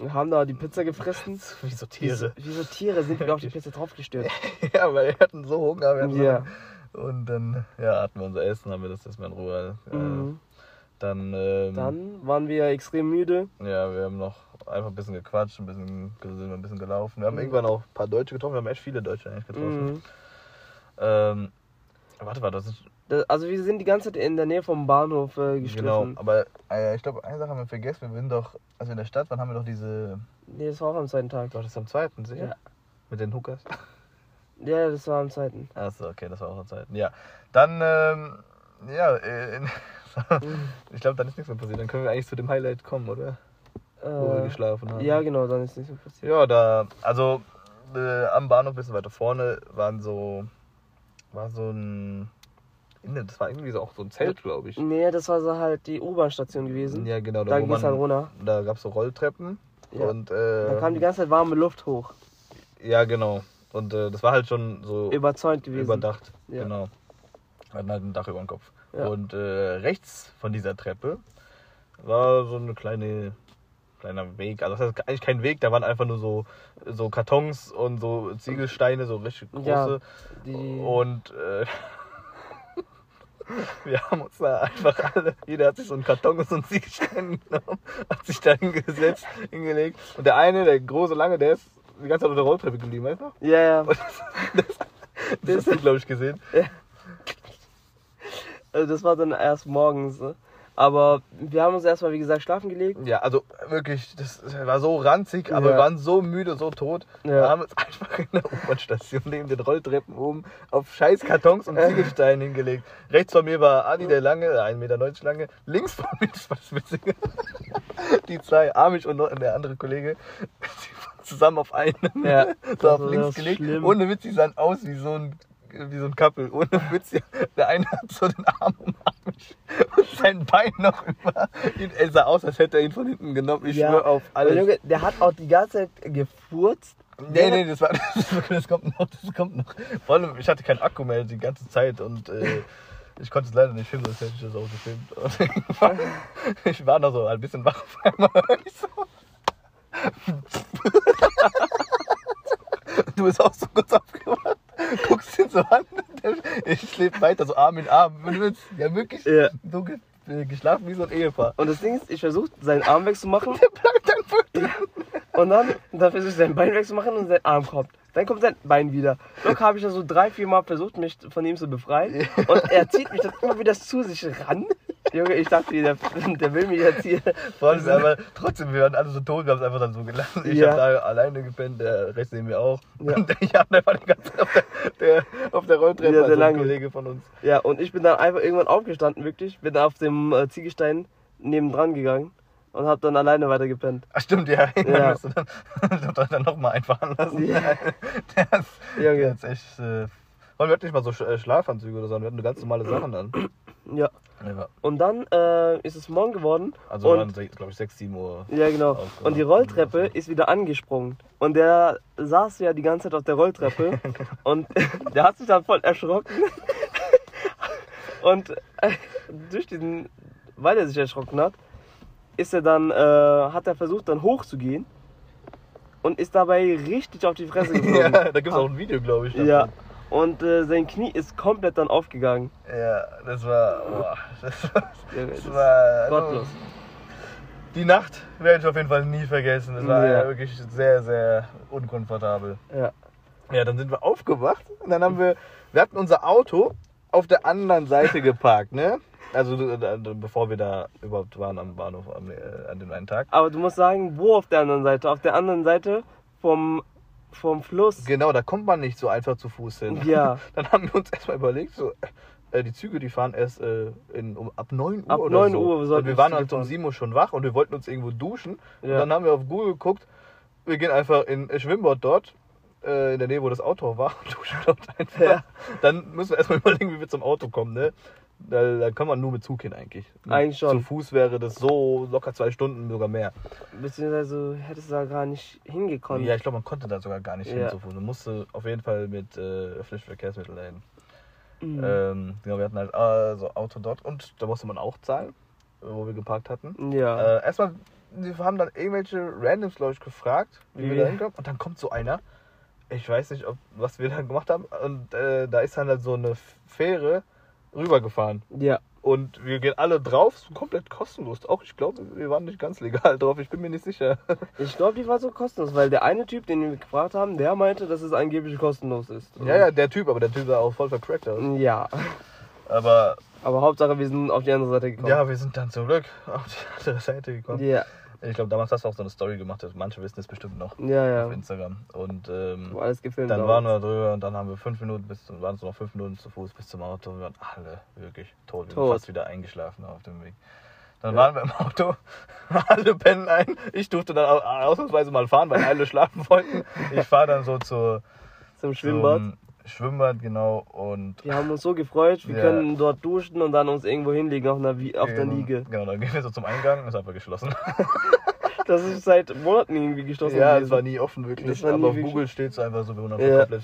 haben da die Pizza gefressen. [LAUGHS] wie so Wie Tiere. wie so Tiere sind wir auf die Pizza draufgestürzt. [LAUGHS] ja, weil wir hatten so Hunger. Wir hatten so, und dann, ja, hatten wir unser Essen, haben wir das erstmal in Ruhe. Äh, Mhm. Dann, ähm, Dann waren wir extrem müde. Ja, wir haben noch einfach ein bisschen gequatscht, ein bisschen, sind ein bisschen gelaufen. Wir haben Mhm. irgendwann auch ein paar Deutsche getroffen, wir haben echt viele Deutsche eigentlich getroffen. Mhm. Ähm, warte, warte, das ist. Da- Also wir sind die ganze Zeit in der Nähe vom Bahnhof äh, Genau, gestriffen. aber äh, ich glaube, eine Sache haben wir vergessen. Wir sind doch, also in der Stadt, wann haben wir doch diese. Nee, das war auch am zweiten Tag. Doch, das ist am zweiten, sicher? Ja. Mit den Hookers? [LAUGHS] Ja, das war am zweiten. Achso, okay, das war auch am zweiten. Ja. Dann, ähm, ja, äh, in, [LAUGHS] ich glaube, dann ist nichts mehr passiert. Dann können wir eigentlich zu dem Highlight kommen, oder? Wo wir Äh, geschlafen haben. ja, genau, dann ist nicht so passiert. Ja, da, also äh, am Bahnhof ein bisschen weiter vorne waren so, war so ein, innen, das war irgendwie so auch so ein Zelt, glaube ich. Nee, das war so halt die U-Bahn-Station gewesen. Ja, genau, da wo ging es dann runter. da gab es so Rolltreppen Ja. und Da äh, kam die ganze Zeit warme Luft hoch. ja, genau. Und äh, das war halt schon so Überzäunt gewesen. überdacht, Ja. genau. Wir hatten halt ein Dach über dem Kopf. Ja. Und äh, rechts von dieser Treppe war so eine kleine kleiner Weg. Also das heißt eigentlich kein Weg, da waren einfach nur so, so Kartons und so Ziegelsteine, so richtig große. Ja, Und äh, [LAUGHS] wir haben uns da einfach alle, jeder hat sich so einen Karton und so einen Ziegelstein genommen, hat sich da hingesetzt, hingelegt. Und der eine, der große, lange, der ist die ganze Zeit auf der Rolltreppe geblieben, weißt du? ja, ja. Das hast du, glaube ich, gesehen. Also das war dann erst morgens. ne? Aber wir haben uns erstmal, wie gesagt, schlafen gelegt. Ja, also wirklich, das war so ranzig, aber Ja. wir waren so müde, so tot. Ja. Wir haben uns einfach in der U-Bahn-Station neben den Rolltreppen oben auf scheiß Kartons und [LAUGHS] Ziegelsteine hingelegt. Rechts von mir war Adi der Lange, 1,90 Meter lange. Links von mir, [LAUGHS] das war das Witzige, [LAUGHS] die zwei, Amish und der andere Kollege, die waren zusammen auf einem, Ja, so auf links gelegt. schlimm. Ohne Witz, die sahen aus wie so ein wie so ein Couple, ohne [LAUGHS] Witz. Der eine hat so den Arm um Amish [LAUGHS] und sein Bein noch über ihn. Er sah aus, als hätte er ihn von hinten genommen. Ich Ja. schwöre auf alles. Junge, der hat auch die ganze Zeit gefurzt. Nee, nee, das, war, [LAUGHS] das kommt noch, das kommt noch. Vor allem, ich hatte keinen Akku mehr die ganze Zeit und äh, ich konnte es leider nicht filmen, sonst hätte ich das auch gefilmt. Und irgendwann, ich war noch so ein bisschen wach auf einmal. Ich so. Du bist auch so kurz aufgewacht, guckst ihn so an, der, ich schläft weiter, so Arm in Arm. Und du willst ja wirklich Ja. so ge äh, geschlafen wie so ein Ehepaar. Und das Ding ist, ich versuche seinen Arm wegzumachen. Der bleibt einfach drin. Und dann, dann versuche ich sein Bein wegzumachen und sein Arm kommt. Dann kommt sein Bein wieder. Locker habe ich da so drei, vier Mal versucht, mich von ihm zu befreien. Und er zieht mich dann immer wieder zu sich ran. Junge, ich dachte, der, der will mich jetzt hier. Vor allem, aber trotzdem, wir waren alle so tot, wir haben es einfach dann so gelassen. Ich Ja. habe da alleine gepennt, der rechts neben mir auch. Ja. Und der Jan, der war die ganze Zeit auf der, der, auf der Rolltreppe, Ja, der also lange. Kollege von uns. Ja, und ich bin dann einfach irgendwann aufgestanden, wirklich. Bin auf dem äh, Ziegestein nebendran gegangen und habe dann alleine weiter gepennt. Ach stimmt, ja. [LAUGHS] Ja. Dann musst du dann, [LAUGHS] dann, dann nochmal einfahren lassen. Ja. [LAUGHS] Ist, Junge. der ist echt... Äh, wir hatten nicht mal so äh, Schlafanzüge oder so, wir hatten ganz normale Sachen dann. Ja. Ja. Und dann äh, ist es morgen geworden. Also und waren, glaube ich, 6, 7 Uhr. Ja, genau. Aufgewacht. Und die Rolltreppe ist wieder angesprungen. Und der saß ja die ganze Zeit auf der Rolltreppe. [LAUGHS] und [LAUGHS] der hat sich dann voll erschrocken. [LAUGHS] und äh, durch diesen, weil er sich erschrocken hat, ist er dann, äh, hat er versucht dann hochzugehen. Und ist dabei richtig auf die Fresse geflogen. Ja, da gibt es auch ein Video, glaube ich. davon. Ja. Und äh, sein Knie ist komplett dann aufgegangen. Ja, das war. Boah, das war, das war Gottlos. Die Nacht werde ich auf jeden Fall nie vergessen. Das war Ja. wirklich sehr, sehr unkomfortabel. Ja. Ja, dann sind wir aufgewacht und dann haben wir, wir hatten unser Auto auf der anderen Seite geparkt, ne? Also bevor wir da überhaupt waren am Bahnhof am, äh, an dem einen Tag. Aber du musst sagen, wo auf der anderen Seite? Auf der anderen Seite vom, vom Fluss. Genau, da kommt man nicht so einfach zu Fuß hin. Ja. [LAUGHS] Dann haben wir uns erstmal überlegt, so, äh, die Züge, die fahren erst äh, in, um, ab 9 Uhr Ab oder 9 so. Uhr Und sollten wir die waren halt um fahren. 7 Uhr schon wach und wir wollten uns irgendwo duschen. Und Ja. dann haben wir auf Google geguckt, wir gehen einfach in ein Schwimmbad dort, äh, in der Nähe, wo das Auto war, [LAUGHS] und duschen dort einfach. Ja. Dann müssen wir erstmal [LAUGHS] überlegen, wie wir zum Auto kommen, ne? Da, da kann man nur mit Zug hin eigentlich. Eigentlich schon. Zu Fuß wäre das so locker zwei Stunden, sogar mehr. Beziehungsweise hättest du da gar nicht hingekommen. Ja, ich glaube, man konnte da sogar gar nicht hin Ja. zu Fuß. Man musste auf jeden Fall mit äh, öffentlichen Verkehrsmitteln dahin. Mhm. Ähm, genau, wir hatten halt äh, so Auto dort und da musste man auch zahlen, wo wir geparkt hatten. ja. Äh, erstmal, wir haben dann irgendwelche Randoms, glaube ich, gefragt, wie Wie? wir da hinkommen. Und dann kommt so einer, ich weiß nicht, ob, was wir da gemacht haben. Und äh, da ist dann halt so eine Fähre rübergefahren. ja. Und wir gehen alle drauf, so komplett kostenlos. Auch ich glaube, wir waren nicht ganz legal [LAUGHS] drauf, ich bin mir nicht sicher. Ich glaube, die war so kostenlos, weil der eine Typ, den wir gefragt haben, der meinte, dass es angeblich kostenlos ist. ja, ja, der Typ, aber der Typ sah auch voll vercrackt aus. Ja. Aber Aber Hauptsache, wir sind auf die andere Seite gekommen. ja, wir sind dann zum Glück auf die andere Seite gekommen. Ja. Ich glaube, damals hast du auch so eine Story gemacht, manche wissen es bestimmt noch Ja, ja. auf Instagram. Und ähm, Wo alles gefilmt dann waren wir drüber und dann haben wir fünf Minuten bis waren es noch fünf Minuten zu Fuß bis zum Auto und wir waren alle wirklich tot. Wir sind Tot. fast wieder eingeschlafen auf dem Weg. Dann Ja. waren wir im Auto, [LAUGHS] alle pennen ein. Ich durfte dann au- ausnahmsweise mal fahren, weil alle schlafen wollten. [LAUGHS] Ich fahre dann so zur, Zum Schwimmbad. zum Schwimmbad, genau. Und Wir haben uns so gefreut, wir Ja. können dort duschen und dann uns irgendwo hinlegen auf, einer, auf der Genau, Liege. Genau, dann gehen wir so zum Eingang, ist einfach geschlossen. [LAUGHS] Das ist seit Monaten irgendwie geschlossen Ja, es war nie offen wirklich. Das war aber auf Google steht es einfach so, Ja. komplett.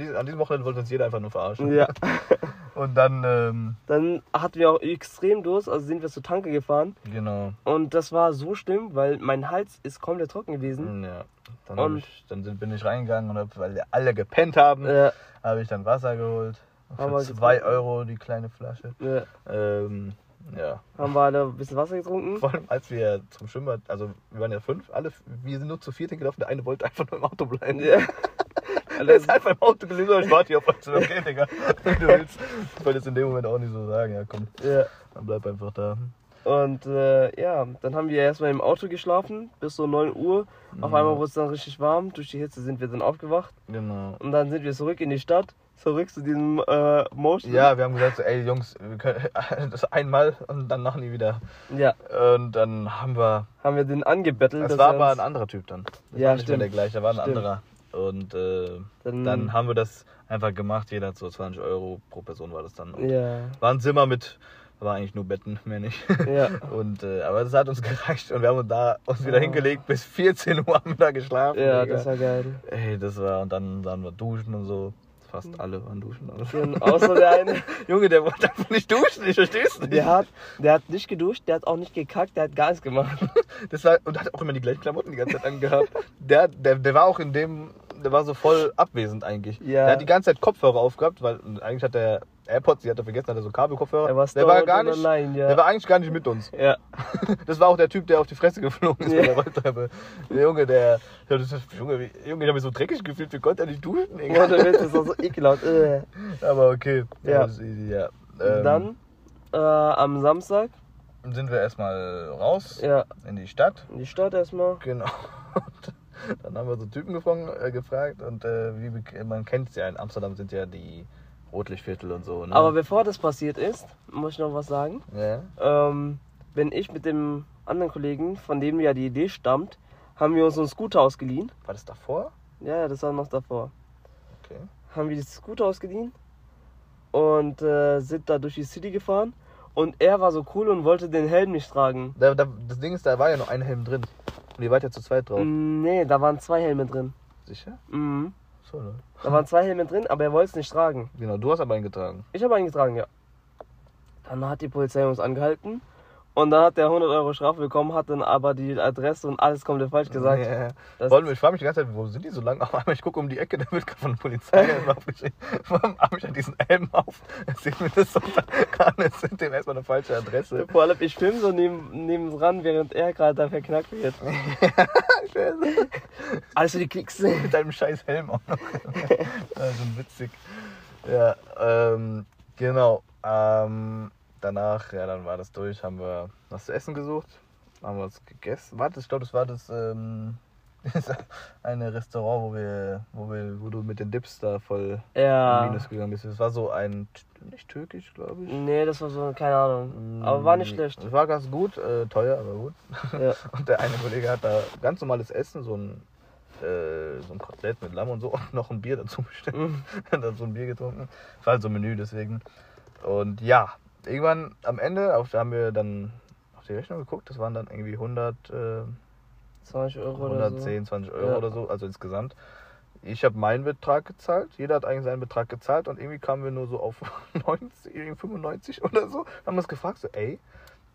diesem- An diesem Wochenende wollte uns jeder einfach nur verarschen. Ja. [LAUGHS] Und dann, ähm, Dann hatten wir auch extrem Durst, also sind wir zur Tanke gefahren. genau. Und das war so schlimm, weil mein Hals ist komplett trocken gewesen. Ja. Dann, Und- ich, dann sind, bin ich reingegangen und hab, weil wir alle gepennt haben, Ja, habe ich dann Wasser geholt. Für wir 2 getrunken. Euro die kleine Flasche. ja. Ähm, ja. Haben wir alle ein bisschen Wasser getrunken. Vor allem, als wir zum Schwimmbad, also wir waren ja fünf, alle, wir sind nur zu viert hingelaufen, der eine wollte einfach nur im Auto bleiben. Ja. Der [LAUGHS] ist einfach im Auto gelegen, ich warte hier auf euch. Okay, Digga, [LAUGHS] wenn du willst. Ich wollte jetzt in dem Moment auch nicht so sagen, ja komm, ja. dann bleib einfach da. Und äh, ja, dann haben wir erstmal im Auto geschlafen bis so 9 Uhr. Auf Mhm. einmal wurde es dann richtig warm. Durch die Hitze sind wir dann aufgewacht. Genau. Und dann sind wir zurück in die Stadt. Zurück zu diesem äh, Motion. Ja, wir haben gesagt, so, ey Jungs, wir können [LAUGHS] das einmal und dann noch nie wieder. Ja, Und dann haben wir haben wir den angebettelt. Das war er aber ein anderer Typ dann. Das Ja, war nicht stimmt. mehr der gleiche, da war ein Stimmt. anderer. Und äh, Dann- dann haben wir das einfach gemacht. Jeder hat so 20 Euro pro Person war das dann. Und Ja, War ein Zimmer mit, war eigentlich nur Betten, mehr nicht. ja. [LAUGHS] Und, äh, aber das hat uns [LAUGHS] gereicht und wir haben uns da uns wieder Oh. hingelegt. Bis 14 Uhr haben wir da geschlafen. Ja, Digga. das war geil. Ey, das war, und dann waren wir duschen und so. Fast alle waren duschen. Und außer der eine, [LAUGHS] Junge, der wollte einfach nicht duschen, ich versteh's nicht. der hat, der hat nicht geduscht, der hat auch nicht gekackt, der hat gar nichts gemacht. [LAUGHS] Das war, und hat auch immer die gleichen Klamotten die ganze Zeit angehabt. Der, der, der war auch in dem, der war so voll abwesend eigentlich. Ja. Der hat die ganze Zeit Kopfhörer aufgehabt, weil eigentlich hat er AirPods, die hat er vergessen, hat er so Kabelkopfhörer. Er war der war gar nicht, nein, ja. der war eigentlich gar nicht mit uns. Ja. [LAUGHS] Das war auch der Typ, der auf die Fresse geflogen ist Ja. bei der Rolltreppe. Der Junge, der, der Junge, Junge, ich habe mich so dreckig gefühlt, wie konnte er nicht duschen? Boah, der Witz ist so ekelhaft. [LAUGHS] Äh. Aber okay, Ja. das ist easy, ja. Ähm, Dann äh, am Samstag, sind wir erstmal raus ja, in die Stadt. in die Stadt erstmal. Genau. [LAUGHS] Dann haben wir so Typen gefragt, äh, gefragt und äh, wie man kennt es ja, in Amsterdam sind ja die Rotlichtviertel und so. Ne? Aber bevor das passiert ist, muss ich noch was sagen. ja. Ähm, bin ich mit dem anderen Kollegen, von dem ja die Idee stammt, haben wir uns so einen Scooter ausgeliehen. War das davor? Ja, das war noch davor. Okay. Haben wir die Scooter ausgeliehen und äh, sind da durch die City gefahren. Und er war so cool und wollte den Helm nicht tragen. Da, da, das Ding ist, da war ja noch ein Helm drin. Und ihr wart ja zu zweit drauf. Nee, da waren zwei Helme drin. Sicher? Mhm. So, ne? Da waren zwei Helme drin, aber er wollte es nicht tragen. Genau, du hast aber einen getragen. Ich habe einen getragen, ja. Dann hat die Polizei uns angehalten und dann hat der 100 Euro Strafe bekommen, hat dann aber die Adresse und alles komplett falsch gesagt. Ja. Vor allem, ich frage mich die ganze Zeit, wo sind die so lang? Auf einmal, ich gucke um die Ecke, da wird gerade von der Polizei aufgeschrieben. Allem habe ich an diesen Helm auf. Sehen wir das so gar nicht. Sind dem erstmal eine falsche Adresse. Vor allem, ich filme so neben, neben dran, während er gerade da verknackt wird. [LAUGHS] Alles für die Klicks. Mit deinem scheiß Helm auch noch. [LAUGHS] also witzig. Ja, ähm, genau. Ähm, danach, ja, dann war das durch, haben wir was zu essen gesucht, haben wir was gegessen. Warte, ich glaube, das war das ähm, [LAUGHS] eine Restaurant, wo wir, wo wir, wo du mit den Dips da voll in Ja. Minus gegangen bist. Das war so ein, nicht türkisch, glaube ich. Nee, das war so, keine Ahnung. Aber war nicht schlecht. Es war ganz gut, äh, teuer, aber gut. Ja. [LAUGHS] Und der eine Kollege hat da ganz normales Essen, so ein, äh, so ein Kotelett mit Lamm und so [LAUGHS] und noch ein Bier dazu bestellt. Mhm. hat dann so ein Bier getrunken. Das war halt so ein Menü deswegen. Und ja, irgendwann am Ende, auch da haben wir dann auf die Rechnung geguckt, das waren dann irgendwie 100, äh, 20 Euro oder so. 110, 20 Euro Ja. oder so, also insgesamt. Ich habe meinen Betrag gezahlt, jeder hat eigentlich seinen Betrag gezahlt und irgendwie kamen wir nur so auf [LAUGHS] 90, irgendwie 95 oder so. Haben uns gefragt, so, ey,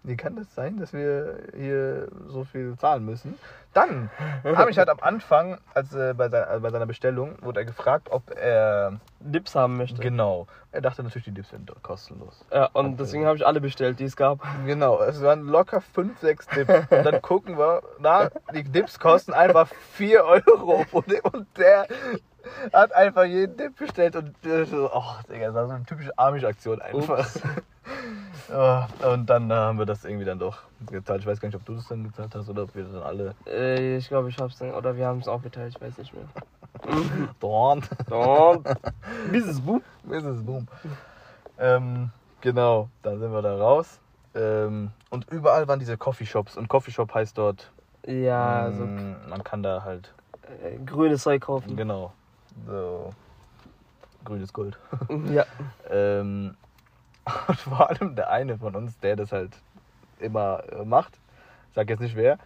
wie kann das sein, dass wir hier so viel zahlen müssen? Dann habe ich halt am Anfang, als äh, bei, seiner, äh, bei seiner Bestellung, wurde er gefragt, ob er, Dips haben möchte. genau, er dachte natürlich, die Dips sind kostenlos. Ja, und deswegen habe ich alle bestellt, die es gab. Genau, es waren locker 5, 6 Dips. Und dann gucken wir, na, die Dips kosten einfach 4 Euro. Und der hat einfach jeden Dip bestellt und äh, so, ach, Digga, das war so eine typische Amish-Aktion einfach. [LAUGHS] Ja, und dann äh, haben wir das irgendwie dann doch gezahlt. Ich weiß gar nicht, ob du das dann gezahlt hast oder ob wir das dann alle Äh, ich glaube, ich hab's dann, oder wir haben es aufgeteilt, ich weiß nicht mehr. dorn. Und Business Boom. Mrs. Boom. Ähm, genau, dann sind wir da raus. Ähm, und überall waren diese Coffeeshops. Und Coffeeshop heißt dort, Ja, so mm, man kann da halt äh, grünes Zeug kaufen. Genau. So. Grünes Gold. Ja. [LAUGHS] ähm, [LAUGHS] und vor allem der eine von uns, der das halt immer äh, macht, sag jetzt nicht wer,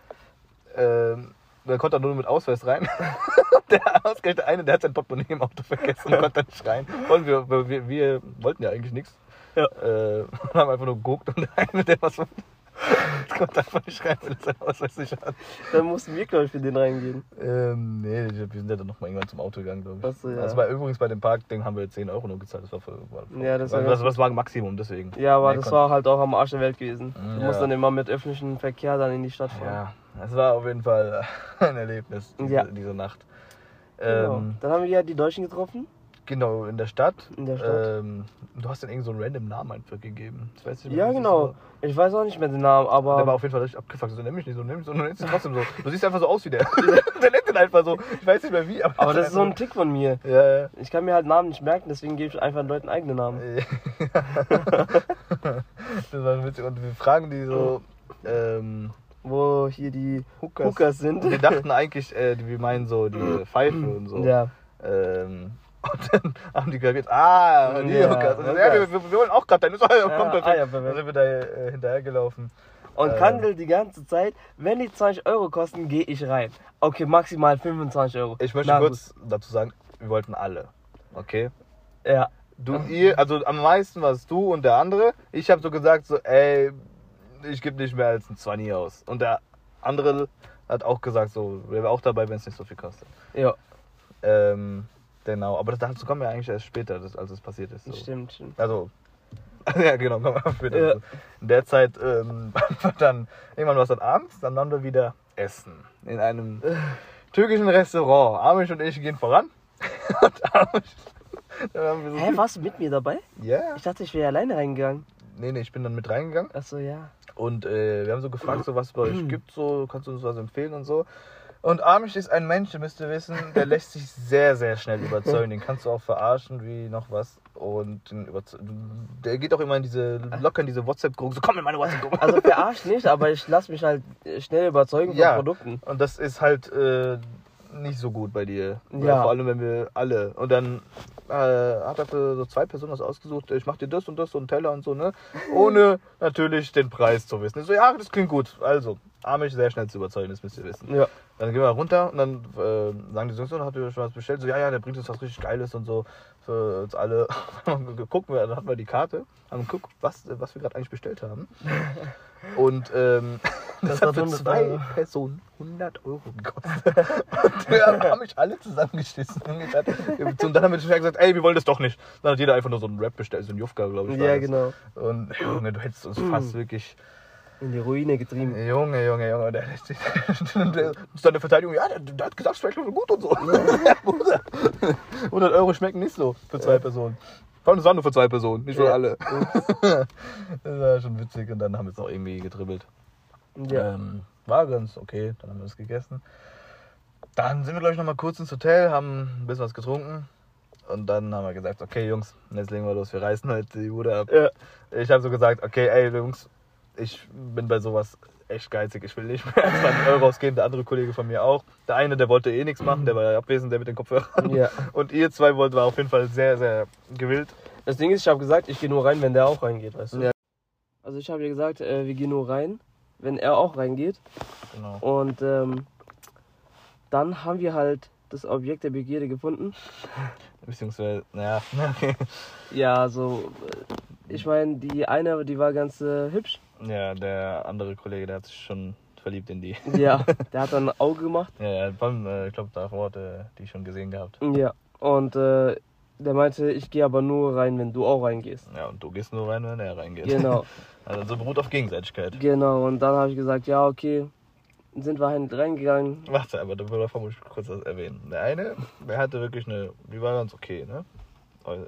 ähm, der konnte nur mit Ausweis rein. [LAUGHS] der ausgerechnet eine, der hat sein Portemonnaie im Auto vergessen und konnte nicht rein. Und wir, wir, wir wollten ja eigentlich nichts. Ja. Äh, haben einfach nur geguckt und der eine, der was konnte einfach nicht rein, weil seinen Ausweis nicht hat. Dann mussten wir, glaube ich, für den reingehen. Ähm, nee, wir sind ja dann noch mal irgendwann zum Auto gegangen, glaube ich. Ach so, ja. Das war übrigens bei dem Parkding haben wir 10 Euro nur gezahlt. Das war voll, war voll Ja, das war das, das, das war ein Maximum, deswegen. Ja, aber Nee, das war halt auch am Arsch der Welt gewesen. Du musst ja. dann immer mit öffentlichem Verkehr dann in die Stadt fahren. Ja, das war auf jeden Fall [LAUGHS] ein Erlebnis, diese, Ja. diese Nacht. Genau. Ähm, Dann haben wir ja die Deutschen getroffen. Genau, in der Stadt. In der Stadt. Ähm, du hast dann irgend so einen random Namen einfach gegeben. Ich weiß nicht ja, genau. war. Ich weiß auch nicht mehr den Namen, aber. Der war auf jeden Fall richtig abgefuckt. So, nenn mich nicht so, nenn mich so, du nennst ihn trotzdem so. Du siehst einfach so aus wie der. [LAUGHS] der nennt ihn einfach so. Ich weiß nicht mehr wie, aber. aber das ist so ein Tick von mir. Ja, ja. Ich kann mir halt Namen nicht merken, deswegen gebe ich einfach den Leuten eigene Namen. [LAUGHS] das war witzig. Und wir fragen die so, ähm, Wo hier die Hookers. Hookers sind. Wir dachten eigentlich, äh, wir meinen so die [CLEARS THROAT] Pfeife und so. Ja. Ähm, und dann haben die gesagt, ah, die Ja, Hookers. Und so, Hookers. ja, wir, wir, wollen auch gerade deine so, ja, komm, ah, ja. Dann sind wir da äh, hinterhergelaufen. Und Ähm. Kandel die ganze Zeit, wenn die 20 Euro kosten, gehe ich rein. Okay, maximal 25 Euro. Ich möchte Na kurz dazu sagen, wir wollten alle. Okay? Gut. Ja. Du, ihr, also am meisten warst du und der andere. Ich habe so gesagt, so, ey, ich gebe nicht mehr als ein 20 aus. Und der andere hat auch gesagt, so, wäre auch dabei, wenn es nicht so viel kostet. Ja. Ähm, Genau, aber dazu kommen wir eigentlich erst später, das, als es passiert ist. So. Stimmt, stimmt. Also, [LAUGHS] ja genau, kommen wir später. Ja. dazu. In der Zeit ähm, [LAUGHS] dann, irgendwann war es dann abends, dann waren wir wieder essen. In einem türkischen Restaurant. Amish und ich gehen voran. [LAUGHS] und Amish, dann haben wir so Hä, warst du mit mir dabei? Ja, Ich dachte, ich wäre alleine reingegangen. nee, nee, ich bin dann mit reingegangen. Achso, ja. Und äh, wir haben so gefragt, so, was es bei euch [CLEARS THROAT] gibt, so, kannst du uns was empfehlen und so. Und Amish ist ein Mensch, ihr müsst ihr wissen, der lässt sich sehr, sehr schnell überzeugen. Den kannst du auch verarschen wie noch was. Und der geht auch immer in diese, locker in diese WhatsApp-Gruppe, so komm in meine WhatsApp-Gruppe. Also verarscht nicht, aber ich lasse mich halt schnell überzeugen von Ja. Produkten. Und das ist halt äh, nicht so gut bei dir. Ja. Vor allem, wenn wir alle. Und dann äh, hat er für so zwei Personen was ausgesucht. Ich mach dir das und das und Teller und so, ne? Ohne natürlich den Preis zu wissen. Ich so, ja, das klingt gut. Also, Amish sehr schnell zu überzeugen, das müsst ihr wissen. Ja. Dann gehen wir runter und dann äh, sagen die so, habt ihr schon was bestellt? So, ja, ja, der bringt uns was richtig Geiles und so für uns alle. [LAUGHS] Gucken wir, dann hatten wir die Karte, haben geguckt, was, was wir gerade eigentlich bestellt haben. [LAUGHS] Und ähm, das, Das hat für hat 100 zwei Euro. Personen 100 Euro gekostet. [LAUGHS] Und wir haben mich alle zusammengeschissen. Und dann haben wir gesagt, ey, wir wollen das doch nicht. Dann hat jeder einfach nur so einen Rap bestellt, so einen Jufka, glaube ich. Ja, das. genau. Und Junge, du hättest uns fast wirklich In die Ruine getrieben. Junge, Junge, Junge, der, [LAUGHS] der, der, seine Verteidigung, ja, der, der hat gesagt, schmeckt schon gut und so. Ja, Bruder. 100 Euro schmecken nicht so für zwei Personen. Vor allem, das war nur für zwei Personen, nicht für Ja. alle. [LAUGHS] das war schon witzig und dann haben wir es auch irgendwie getribbelt. Ja. Ähm, war ganz okay, dann haben wir es gegessen. Dann sind wir, glaube ich, noch mal kurz ins Hotel, haben ein bisschen was getrunken. Und dann haben wir gesagt, okay, Jungs, jetzt legen wir los, wir reißen heute die Bude ab. Ja. Ich habe so gesagt, okay, ey, Jungs, ich bin bei sowas echt geizig. Ich will nicht mehr [LAUGHS] als 20 Euro ausgeben, der andere Kollege von mir auch. Der eine, der wollte eh nichts machen, der war ja abwesend, der mit den Kopfhörern. Ja. Und ihr zwei wollt war auf jeden Fall sehr, sehr gewillt. Das Ding ist, ich habe gesagt, ich gehe nur rein, wenn der auch reingeht, weißt du? Ja. Also ich habe dir gesagt, äh, wir gehen nur rein, wenn er auch reingeht. Genau. Und ähm, dann haben wir halt das Objekt der Begierde gefunden. [LAUGHS] Beziehungsweise, naja. Ja, so, äh, ich meine, die eine, die war ganz äh, hübsch. Ja, der andere Kollege, der hat sich schon verliebt in die. Ja, [LAUGHS] der hat dann ein Auge gemacht. Ja, allem, äh, ich glaube, davor hat er die schon gesehen gehabt. Ja, und äh, der meinte, ich gehe aber nur rein, wenn du auch reingehst. Ja, und du gehst nur rein, wenn er reingeht. Genau, [LAUGHS] Also so beruht auf Gegenseitigkeit. genau. Und dann habe ich gesagt, ja, okay, sind wir halt reingegangen. Warte, aber da muss ich kurz was erwähnen. Der eine, der hatte wirklich eine, die war ganz okay, ne?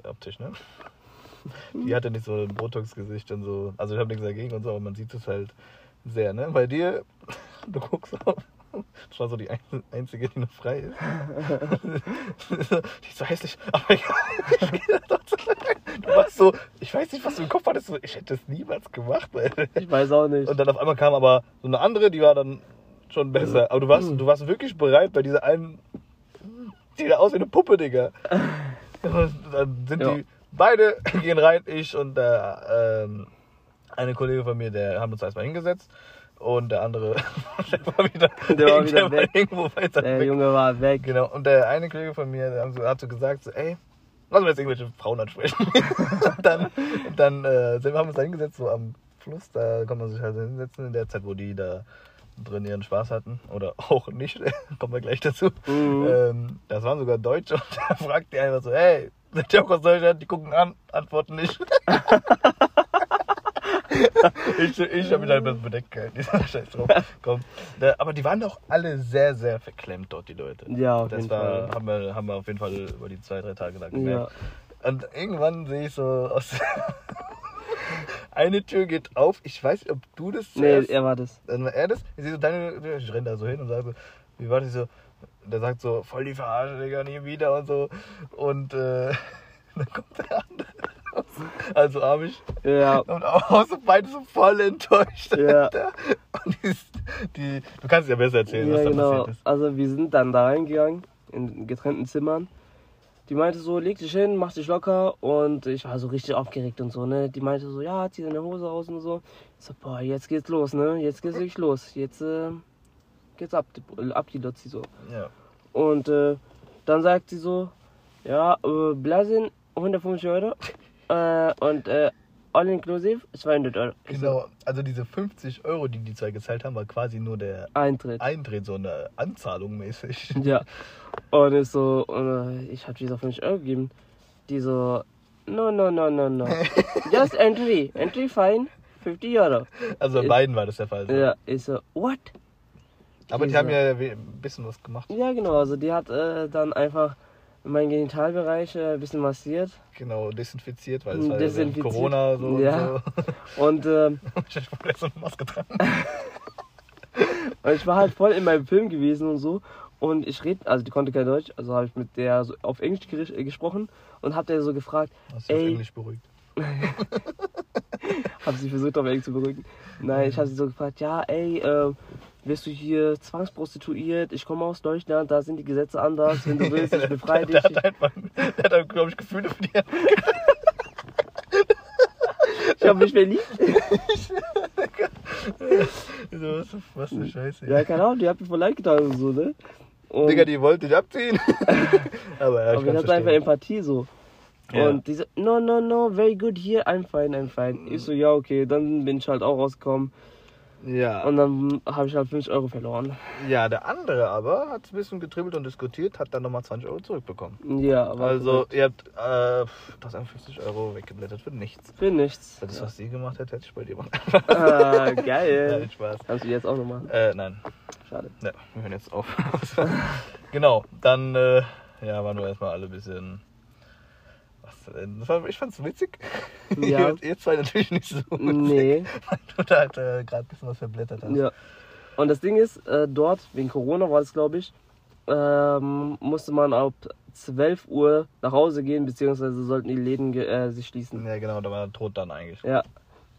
Optisch, ne? Die hatte nicht so ein Botox-Gesicht und so. Also ich habe nichts dagegen und so, aber man sieht es halt sehr, ne? Bei dir, [LAUGHS] du guckst auf. Das war so die ein- einzige, die noch frei ist. [LAUGHS] die ist so hässlich, aber [LAUGHS] egal. Du warst so, ich weiß nicht, was du im Kopf hattest. so, Ich hätte es niemals gemacht. Alter. Ich weiß auch nicht. Und dann auf einmal kam aber so eine andere, die war dann schon besser. Aber du warst, du warst wirklich bereit bei dieser einen, die da aus wie eine Puppe, Digga. Und dann sind Ja. die, beide [LAUGHS] gehen rein, ich und der, ähm, eine Kollege von mir, der haben uns erstmal hingesetzt. Und der andere, [LAUGHS] der war wieder, Der war wieder weg. irgendwo weiter der weg. Junge war weg. Genau. Und der eine Kollege von mir, der haben hat so gesagt, so, ey, lass uns jetzt irgendwelche Frauen ansprechen. [LAUGHS] dann, dann äh, sind wir haben uns da hingesetzt, so am Fluss, da kann man sich halt hinsetzen in der Zeit, wo die da drin ihren Spaß hatten. Oder auch nicht, kommen wir gleich dazu. Mhm. Ähm, das waren sogar Deutsche und da fragt die einfach so, hey, seid ihr auch Deutschland? Die gucken an, antworten nicht. [LAUGHS] ich ich habe mich halt ein bisschen dieser Scheiß drauf. Komm. Da, aber die waren doch alle sehr, sehr verklemmt dort, die Leute. Ja, auf das jeden war, Fall. Haben wir, haben wir auf jeden Fall über die zwei, drei Tage lang Ja. gemerkt. Und irgendwann sehe ich so aus. [LAUGHS] Eine Tür geht auf. Ich weiß nicht, ob du das Nee, er war das. dann war er das. Ich sehe so deine Tür, ich renne da so hin und sage so, wie war das so? Der sagt so, voll die Verarsche, Digga, nie wieder und so. Und äh, [LAUGHS] dann kommt der andere. Also ich Ja, und auch so beide so voll enttäuscht. Ja. Alter. Und die, die, du kannst ja besser erzählen, ja was da genau. passiert ist. Also wir sind dann da reingegangen, in getrennten Zimmern. Die meinte so, leg dich hin, mach dich locker. Und ich war so richtig aufgeregt und so, ne. Die meinte so, ja, zieh deine Hose aus und so. Ich so, boah, jetzt geht's los, ne. Jetzt geht's wirklich los. Jetzt äh, geht's ab, die- ab die Lotzi so. Ja. Und äh, dann sagt sie so, ja, äh, Blasen, 150 Euro. [LAUGHS] Äh, und äh, all inclusive 200 Euro. Genau, also diese 50 Euro, die die zwei gezahlt haben, war quasi nur der Eintritt. Eintritt, so eine Anzahlung mäßig. [LAUGHS] Ja. Und ich so, und, äh, ich hab dieser 50 Euro gegeben. Die so, no, no, no, no, no. [LAUGHS] Just entry. Entry fine. 50 Euro. Also bei beiden war das der Fall. so. Ja, ich so, what? Aber die haben ja ein bisschen was gemacht. Ja, genau. Also die hat äh, dann einfach meinen Genitalbereich äh, ein bisschen massiert. Genau, desinfiziert, weil es war ja so Desinfiziert. Corona so Ja. und Und, [LAUGHS] ähm, so. Ich jetzt so eine Maske dran. und ich war halt voll in meinem Film gewesen und so. Und ich rede, also die konnte kein Deutsch, also habe ich mit der so auf Englisch äh, gesprochen und hab der so gefragt, Hast du Ey. Englisch beruhigt? [LAUGHS] Hab sie versucht, auf Englisch zu beruhigen. Nein, ich habe sie so gefragt, ja, ey, äh, wirst du hier zwangsprostituiert? Ich komme aus Deutschland, da sind die Gesetze anders. Wenn du willst, ich befreie dich. [LAUGHS] Der hat einfach, der hat, glaube ich, Gefühle für die. [LAUGHS] Ich habe mich verliebt. So, [LAUGHS] was, was eine Scheiße. Ja, keine Ahnung, die hat mir voll leid getan und so, ne? Und, Digga, die wollte dich abziehen. Aber ja, ich aber hatte einfach. Empathie so. Ja. Und die so, no, no, no, very good here, I'm fine, I'm fine. Ich so, ja, okay, dann bin ich halt auch rausgekommen. Ja. Und dann habe ich halt 50 Euro verloren. ja, der andere aber hat ein bisschen getribbelt und diskutiert, hat dann nochmal 20 Euro zurückbekommen. Ja, aber Also, ihr habt äh, das 50 Euro weggeblättert für nichts. für nichts. Das, was sie gemacht hat, hätte ich bei dir gemacht. [LAUGHS] Ah, geil. [LAUGHS] Nein, Spaß. Kannst du jetzt auch noch machen? Äh, nein. Schade. Ja, wir hören jetzt auf. [LAUGHS] genau, dann äh, ja, waren wir erstmal alle ein bisschen. Was ich fand's witzig. [LAUGHS] Ja. ihr, zwei natürlich nicht so witzig. Nee. Weil du da halt äh, gerade ein bisschen was verblättert hast. Ja. Und das Ding ist, äh, dort, wegen Corona war das, glaube ich, ähm, musste man ab 12 Uhr nach Hause gehen, beziehungsweise sollten die Läden äh, sich schließen. Ja, genau, da war er tot dann eigentlich. Ja.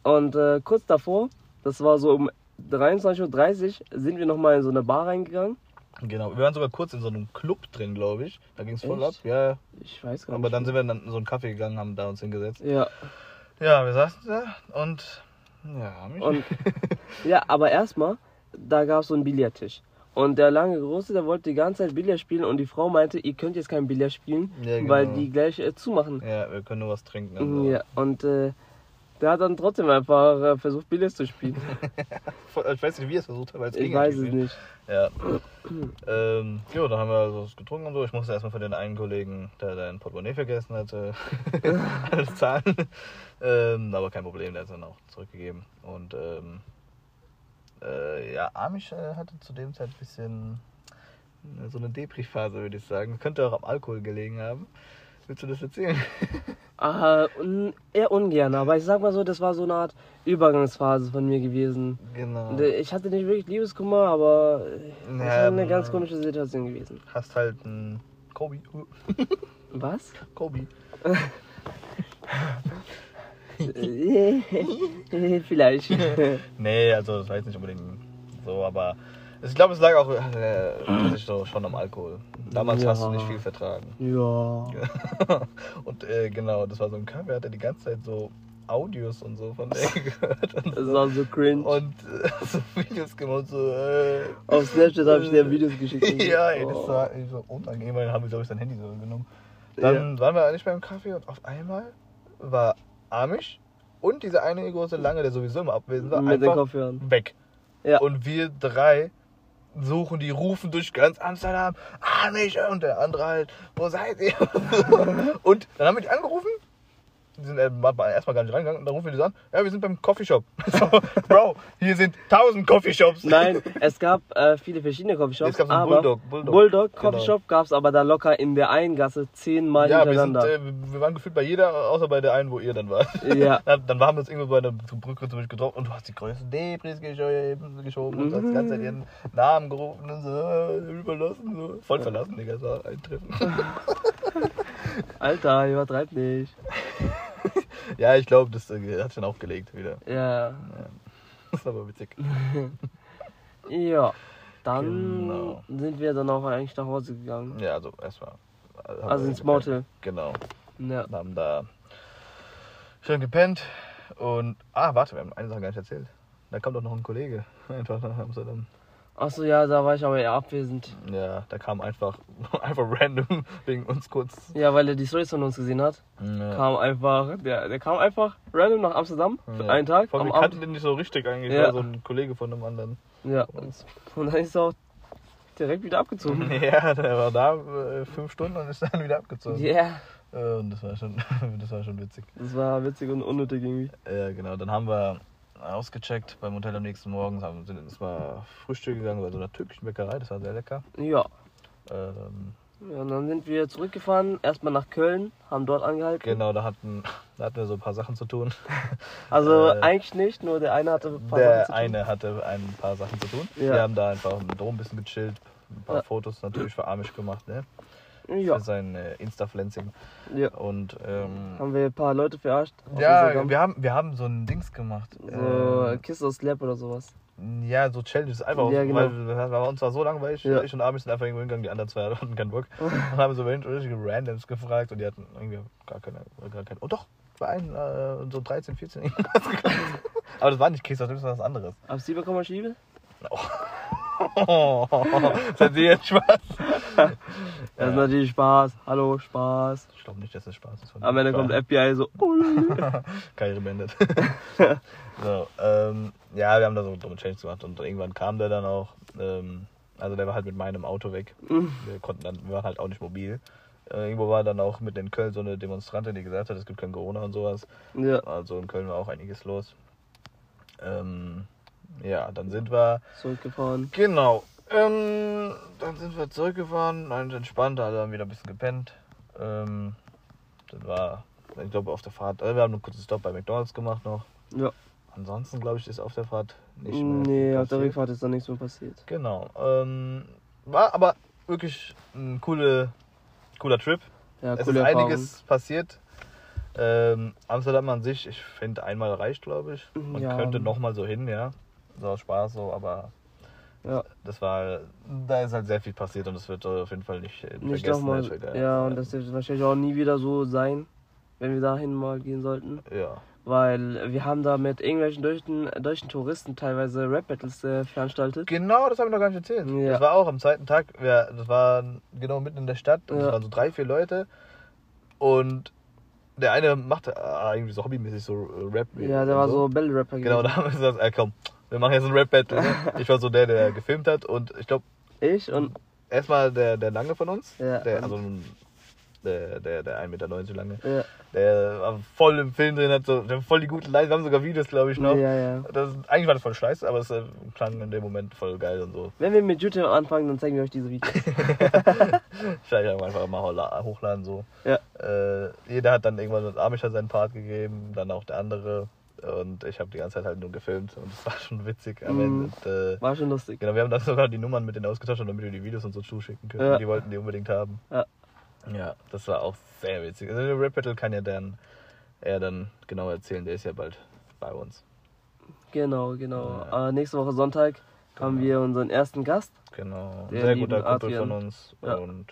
Und äh, kurz davor, das war so um 23.30 Uhr, sind wir nochmal in so eine Bar reingegangen. Genau, wir waren sogar kurz in so einem Club drin, glaube ich. Da ging es voll ab. Ja, Ich weiß gar aber nicht. dann sind wir dann in so einen Kaffee gegangen, haben da uns hingesetzt. Ja. Ja, wir saßen da und ja, mich Und [LAUGHS] ja, aber erstmal, da gab es so einen Billardtisch. Und der lange Große, der wollte die ganze Zeit Billard spielen und die Frau meinte, ihr könnt jetzt kein Billard spielen, Ja, genau. weil die gleich äh, zumachen. Ja, wir können nur was trinken. Also. Ja, und äh, der hat dann trotzdem einfach äh, versucht, Billard zu spielen. [LAUGHS] Ich weiß nicht, wie er es versucht hat, weil es ich ging weiß es nicht. nicht. Ja. ähm, ja, da haben wir also was getrunken und so. Ich musste erstmal für den einen Kollegen, der sein Portemonnaie vergessen hatte, [LAUGHS] alles zahlen. Ähm, aber kein Problem, der hat es dann auch zurückgegeben. Und ähm, äh, ja, Amish äh, hatte zu dem Zeit ein bisschen äh, so eine Depri-Phase, würde ich sagen. Könnte auch am Alkohol gelegen haben. Willst du das erzählen? [LAUGHS] Un eher ungern, aber ich sag mal so, das war so eine Art Übergangsphase von mir gewesen. Genau. Äh, Ich hatte nicht wirklich Liebeskummer, aber äh, es war Ja, eine ganz ähm, komische Situation gewesen. Hast halt einen Kobe. [LAUGHS] Was? Kobe. [LAUGHS] Vielleicht. Nee, also das war jetzt nicht unbedingt so, aber ich glaube, es lag auch äh, so schon am Alkohol. Damals Ja. hast du nicht viel vertragen. ja. [LAUGHS] und äh, genau, das war so ein Kaffee, hat er die ganze Zeit so Audios und so von der [LAUGHS] gehört. Und, Das war so cringe. und äh, [LAUGHS] so Videos gemacht, so äh, Auf Snapchat habe ich dir Videos geschickt. ja, ey, das Oh. war ey, so unangenehm, weil dann haben wir, glaube ich, sein Handy so genommen. Dann waren wir eigentlich beim Kaffee und auf einmal war Amish und dieser eine große Lange, der sowieso immer abwesend war, Mit einfach weg. Ja. Und wir drei suchen, die rufen durch ganz Amsterdam, Amish und der andere halt, wo seid ihr? [LAUGHS] und dann haben wir die angerufen. Die sind äh, erstmal gar nicht reingegangen und dann rufen wir die so an, ja, wir sind beim Coffeeshop. [LAUGHS] So, Bro, hier sind tausend Coffeeshops. Nein, es gab äh, viele verschiedene Coffeeshops. Es gab so einen aber Bulldog, Bulldog. Bulldog Genau. Coffeeshop gab es aber da locker in der einen Gasse zehnmal Ja, wir, sind, hintereinander. äh, wir waren gefühlt bei jeder, außer bei der einen, wo ihr dann wart. Ja. [LAUGHS] Dann, haben wir uns irgendwo bei der Brücke zum Beispiel getroffen und du hast die größten Debris geschoben, geschoben und hast die ganze Zeit ihren Namen gerufen und so, äh, überlassen, so. Voll verlassen, Digga, das war ein Treffen. [LAUGHS] Alter, übertreib nicht. [LAUGHS] ja, ich glaube, das äh, hat schon aufgelegt wieder. Ja. [LAUGHS] Das ist aber witzig. [LAUGHS] Ja. Dann Genau. sind wir dann auch eigentlich nach Hause gegangen. Ja, also erstmal. äh, Also wir ins. Motel. Genau. Ja. Und haben da schön gepennt und, ah, warte, wir haben eine Sache gar nicht erzählt. Da kommt doch noch ein Kollege einfach nach Amsterdam. Achso, ja, da war ich aber eher abwesend. Ja, der kam einfach, [LAUGHS] einfach random wegen uns kurz. Ja, weil er die Stories von uns gesehen hat. Ja. Kam einfach, der, der kam einfach random nach Amsterdam für Ja. einen Tag. Vor allem, wir kannten den nicht so richtig eigentlich, Ja. war so ein Kollege von einem anderen. Ja, und, und dann ist er auch direkt wieder abgezogen. [LAUGHS] Ja, der war da äh, fünf Stunden und ist dann wieder abgezogen. Yeah. Äh, Und das war schon, [LAUGHS] das war schon witzig. Das war witzig und unnötig irgendwie. Ja, genau. Dann haben wir ausgecheckt beim Hotel am nächsten Morgen, haben, sind ins mal Frühstück gegangen bei so einer türkischen Bäckerei, das war sehr lecker. Ja. Ähm, ja. Und dann sind wir zurückgefahren, erstmal nach Köln, haben dort angehalten. genau, da hatten, da hatten wir so ein paar Sachen zu tun. [LAUGHS] Also Äh, eigentlich nicht, nur der eine hatte ein paar Der Sachen zu tun. eine hatte ein paar Sachen zu tun. Ja. Wir haben da einfach im Dom ein bisschen gechillt, ein paar Ja. Fotos natürlich für Amish gemacht, ne? Ja. Für sein äh, Insta-Pflänzing. ja. Und ähm, Haben wir ein paar Leute verarscht. ja, wir haben, wir haben so ein Dings gemacht. So Ähm, Kiss or Slap oder sowas. Ja, so Challenges. Einfach, Ja, genau. weil wir- uns war so langweilig. Ja. Ich und Armin sind einfach irgendwo hingegangen, die anderen zwei [LAUGHS] hatten keinen Bock. [LAUGHS] Und haben so richtige Randoms gefragt und die hatten irgendwie gar keine. Gar keine oh doch, bei einem äh, so 13, 14 irgendwas gekommen. Aber das war nicht Kiss, das war was anderes. Ab sie bekommen wir Schiebe? Oh, [LAUGHS] hat sie jetzt Spaß. [LAUGHS] Das ist natürlich Spaß. Hallo, Spaß. Ich glaube nicht, dass das Spaß ist. Von Am Ende kommt FBI so. [LAUGHS] Karriere beendet. [LAUGHS] so, ähm, ja, wir haben da so dumme Changes gemacht und irgendwann kam der dann auch. Ähm, also der war halt mit meinem Auto weg. Wir konnten dann, wir waren halt auch nicht mobil. Äh, irgendwo war dann auch mit in Köln so eine Demonstrantin, die gesagt hat, es gibt kein Corona und sowas. Ja, Also in Köln war auch einiges los. Ähm, ja, dann sind wir. zurückgefahren. Genau. Ähm, dann sind wir zurückgefahren, eigentlich entspannt, alle haben wieder ein bisschen gepennt. Ähm, dann war, ich glaube, auf der Fahrt, äh, wir haben einen kurzen Stop bei McDonalds gemacht noch. Ja. Ansonsten, glaube ich, ist auf der Fahrt nicht mehr. Nee, auf der. Rückfahrt ist da nichts mehr passiert. Genau. Ähm, war aber wirklich ein coole, cooler Trip. Ja, es ist Erfahrung. einiges passiert. Ähm, Amsterdam an sich, ich finde, einmal reicht, glaube ich. Man Ja. könnte noch mal so hin, ja. So aus Spaß, so, aber Ja. das war, da ist halt sehr viel passiert und es wird auf jeden Fall nicht, Nicht vergessen. nochmal. natürlich, Ja, und das wird wahrscheinlich auch nie wieder so sein, wenn wir dahin mal gehen sollten. Ja, Weil wir haben da mit irgendwelchen deutschen, deutschen Touristen teilweise Rap-Battles äh, veranstaltet. genau, das habe ich noch gar nicht erzählt. Ja. Das war auch am zweiten Tag, ja, das war genau mitten in der Stadt und es Ja. waren so drei, vier Leute und der eine machte äh, irgendwie so hobbymäßig so Rap. Ja, der war so Battle-Rapper Genau, da haben wir gesagt, äh, komm, wir machen jetzt ein Rap-Battle. Ne? [LAUGHS] Ich war so der, der gefilmt hat und ich glaube, Ich und erstmal der, der Lange von uns, Ja, der, also der, der, der 1,90 Meter lange, ja, der war voll im Film drin, hat so der voll die guten Lines, wir haben sogar Videos, glaube ich, noch. ja, ja. Das, eigentlich war das voll scheiße, aber es äh, klang in dem Moment voll geil und so. Wenn wir mit YouTube anfangen, dann zeigen wir euch diese Videos. [LAUGHS] Vielleicht einfach mal hochla- hochladen so. Ja. Äh, jeder hat dann irgendwann mit Amisha seinen Part gegeben, dann auch der andere. Und ich habe die ganze Zeit halt nur gefilmt und es [LAUGHS] war schon witzig Mhm. Ende. Äh, War schon lustig. Genau, wir haben dann sogar die Nummern mit denen ausgetauscht, damit wir die Videos und so zuschicken können. Ja. Die wollten die unbedingt haben. Ja. Ja, das war auch sehr witzig. Also der Rap Battle kann ja dann er dann genau erzählen, der ist ja bald bei uns. Genau, genau. Ja. Äh, nächste Woche Sonntag haben Genau. wir unseren ersten Gast. Genau. Der sehr guter Kumpel Adrian. von uns. Und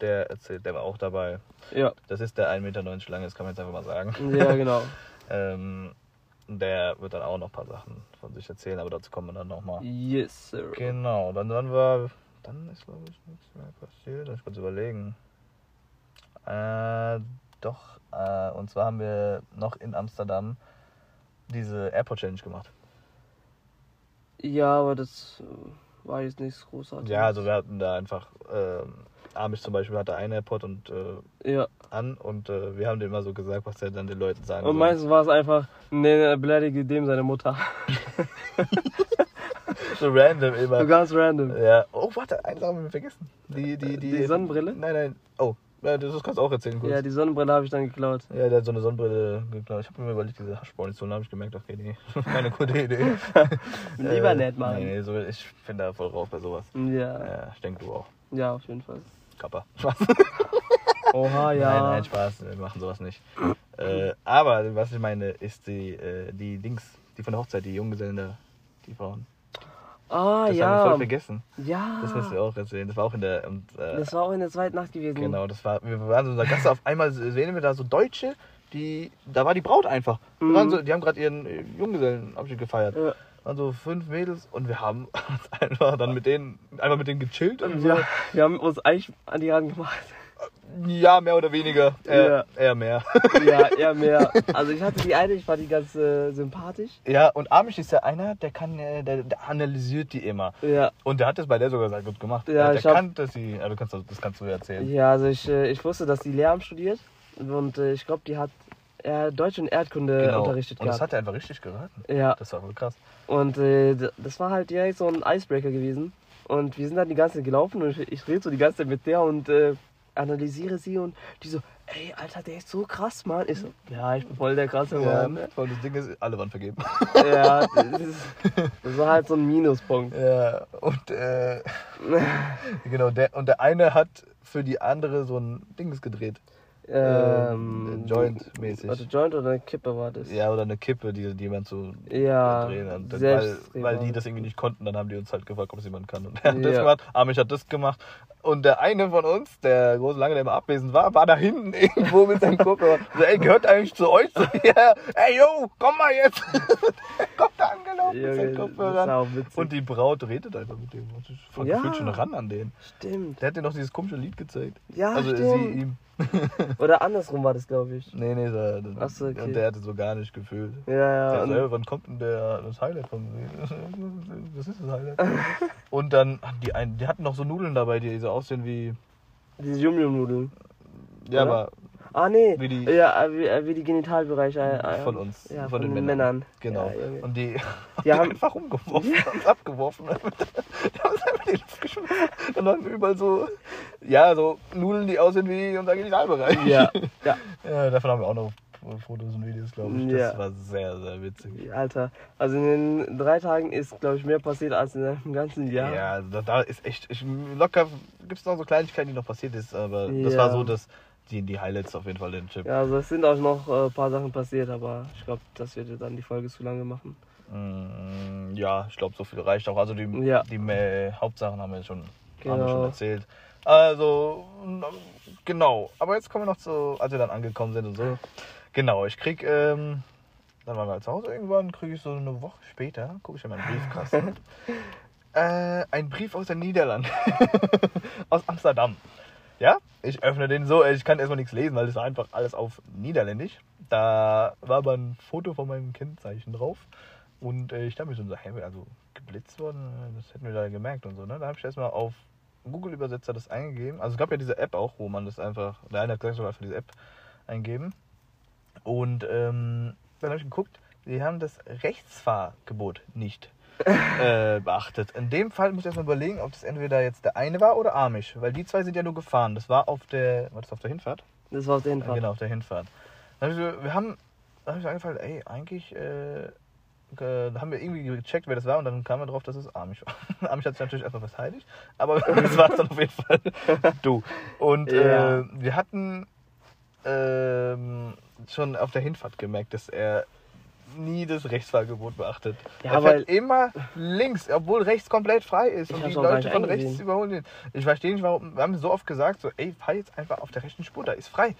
der erzählt, der war auch dabei. Ja, Das ist der 1,90 Meter lange, das kann man jetzt einfach mal sagen. ja, genau. [LAUGHS] Ähm, der wird dann auch noch ein paar Sachen von sich erzählen, aber dazu kommen wir dann nochmal. Yes, sir. Genau, dann, dann war. Dann ist glaube ich nichts mehr passiert. Ich kurz überlegen. Äh, doch, äh, und zwar haben wir noch in Amsterdam diese Airport Challenge gemacht. Ja, aber das äh, war jetzt nichts Großartiges. Ja, also wir hatten da einfach, ähm, Amish zum Beispiel hatte einen Airport und äh, Ja, an und äh, wir haben dem immer so gesagt, was er dann den Leuten sagen und soll. meistens war es einfach, ne, beleidige dem seine Mutter. [LAUGHS] so random immer. So ganz random. Ja. Oh, warte, eine Sache haben wir vergessen. Die, die, die, Die Sonnenbrille? Nein, nein. Oh, ja, das kannst du auch erzählen kurz. Ja, die Sonnenbrille habe ich dann geklaut. Ja, der hat so eine Sonnenbrille geklaut. Ich habe mir überlegt, diese Haschbaunistion, habe ich gemerkt, okay, nee, [LAUGHS] keine gute Idee. [LAUGHS] Lieber Äh, nett machen. Nee, nee, so, ich bin da voll rauf bei sowas. Ja, Ja, ich denke du auch. ja, auf jeden Fall. Kappa. Spaß. [LAUGHS] Oha, ja. Nein, nein, Spaß, wir machen sowas nicht. äh, aber was ich meine, ist die, äh, die Dings, die von der Hochzeit, die Junggesellen da, die Frauen. Ah, Das haben wir ja. voll vergessen. Ja. Das musst du auch erzählen. Das war auch in der. Und, äh, Das war auch in der zweiten Nacht gewesen. Genau, das war, wir waren so in der Gasse, auf einmal sehen wir da so Deutsche, die, da war die Braut einfach. Die, Mhm. so, die haben gerade ihren äh, Junggesellenabschied gefeiert. Ja. Waren so fünf Mädels und wir haben uns [LAUGHS] einfach dann mit denen, einfach mit denen gechillt und so. Ja, wir haben uns eigentlich an die Hand gemacht. Ja, mehr oder weniger. Eher, Ja. eher mehr. Ja, [LAUGHS] eher mehr. Also ich hatte die eine, ich fand die ganz äh, sympathisch. Ja, und Amish ist ja einer, der kann, äh, der, der analysiert die immer. Ja. Und der hat das bei der sogar sehr gut gemacht. Ja, der ich hab- erkannt, dass sie, ja, du kannst, das das kannst du erzählen. Ja, also ich, äh, ich wusste, dass die Lehramt studiert. Und äh, ich glaube, die hat äh, Deutsch und Erdkunde Genau. unterrichtet Und das gehabt. hat er einfach richtig geraten. Ja. Das war voll krass. Und äh, das war halt direkt so ein Icebreaker gewesen. Und wir sind dann die ganze Zeit gelaufen und ich, ich rede so die ganze Zeit mit der und äh, analysiere sie und die so, ey, Alter, der ist so krass, Mann. Ich so, ja, ich bin voll der krasse Ja, Mann. und das Ding ist, alle waren vergeben. Ja, [LAUGHS] das, ist, das war halt so ein Minuspunkt. Ja, und äh, [LAUGHS] genau, der, und der eine hat für die andere so ein Dings gedreht. Ähm, Joint-mäßig. Also Joint oder eine Kippe war das? Ja, oder eine Kippe, die, die man so Ja, drehen. Und dann, weil, weil die das irgendwie nicht konnten, dann haben die uns halt gefragt, ob es jemand kann. Und er hat das Ja. gemacht, Amish hat das gemacht. Und der eine von uns, der große Lange, der immer abwesend war, war da hinten irgendwo mit seinem Kopfhörer. So, ey, gehört eigentlich zu euch? So, [LAUGHS] ja, ey, yo, komm mal jetzt. [LAUGHS] kommt da angelaufen mit Junge, das war auch witzig. Und die Braut redet einfach mit dem. Ich Ja. ja. schon ran an den. Stimmt. Der hat dir noch dieses komische Lied gezeigt. Ja, also stimmt. sie ihm. [LAUGHS] Oder andersrum war das, glaube ich. Nee, nee, der, Ach so, okay. und der hatte so gar nicht gefühlt. Ja, ja. Der so, "Ey, wann kommt denn der, das Highlight vom [LAUGHS] Was ist das Highlight? [LAUGHS] und dann, hatten die, einen, die hatten noch so Nudeln dabei, die so aussehen wie. Diese Yum-Yum-Nudeln. Ja, Oder? aber Ah, nee. Wie die- ja, äh, wie, äh, wie die Genitalbereiche. äh, von uns, Ja, von, den, Männern. Genau. Ja, und die, Die [LAUGHS] haben einfach umgeworfen, es abgeworfen. [LAUGHS] die haben es einfach in die Luft geschmissen. Dann waren überall so, ja, so Nudeln, die aussehen wie unser Genitalbereich. ja, [LAUGHS] ja. ja, davon haben wir auch noch Fotos und Videos, glaube ich. Das Ja. war sehr, sehr witzig. Alter, also in den drei Tagen ist, glaube ich, mehr passiert als in einem ganzen Jahr. Ja, also da, da ist echt, ich, locker gibt es noch so Kleinigkeiten, die noch passiert ist, aber das Ja. war so, dass die, die Highlights auf jeden Fall den Chip. Ja, also es sind auch noch äh, ein paar Sachen passiert, aber ich glaube, das würde dann die Folge zu lange machen. Mm, ja, ich glaube, so viel reicht auch. Also die, Ja. die äh, Hauptsachen haben wir schon, haben wir Genau. schon erzählt. Also, mm, genau. Aber jetzt kommen wir noch zu, als wir dann angekommen sind und so. Genau, ich krieg, ähm, dann waren wir zu Hause irgendwann, kriege ich so eine Woche später, gucke ich in meinen Briefkasten. [LAUGHS] äh, ein Brief aus den Niederlanden. [LAUGHS] aus Amsterdam. Ja, ich öffne den so, ich kann erstmal nichts lesen, weil das war einfach alles auf Niederländisch. Da war aber ein Foto von meinem Kennzeichen drauf. Und äh, ich dachte mir so, hä, also geblitzt worden, das hätten wir da gemerkt und so. Ne? Da habe ich erstmal auf Google-Übersetzer das eingegeben. Also es gab ja diese App auch, wo man das einfach, der eine hat gesagt, soll einfach diese App eingeben. Und ähm, dann habe ich geguckt, sie haben das Rechtsfahrgebot nicht [LAUGHS] äh, beachtet. In dem Fall muss ich erstmal überlegen, ob das entweder jetzt der eine war oder Amish, weil die zwei sind ja nur gefahren. Das war auf der, war das auf der Hinfahrt? Das war auf der Ja, Hinfahrt. genau, auf der Hinfahrt. Dann so, wir haben, dann habe ich so eingefallen, ey, eigentlich äh, haben wir irgendwie gecheckt, wer das war und dann kamen wir drauf, dass es Amish war. [LAUGHS] Amish hat sich natürlich erstmal verteidigt, aber [LAUGHS] das war es dann auf jeden Fall du. Und Ja. äh, wir hatten ähm, schon auf der Hinfahrt gemerkt, dass er nie das Rechtsfahrgebot beachtet. Ja, er weil- fährt immer links, obwohl rechts komplett frei ist und die Leute von rechts eingesehen. überholen ihn. Ich verstehe nicht, warum. Wir haben so oft gesagt, so, ey, fahr jetzt einfach auf der rechten Spur, da ist frei.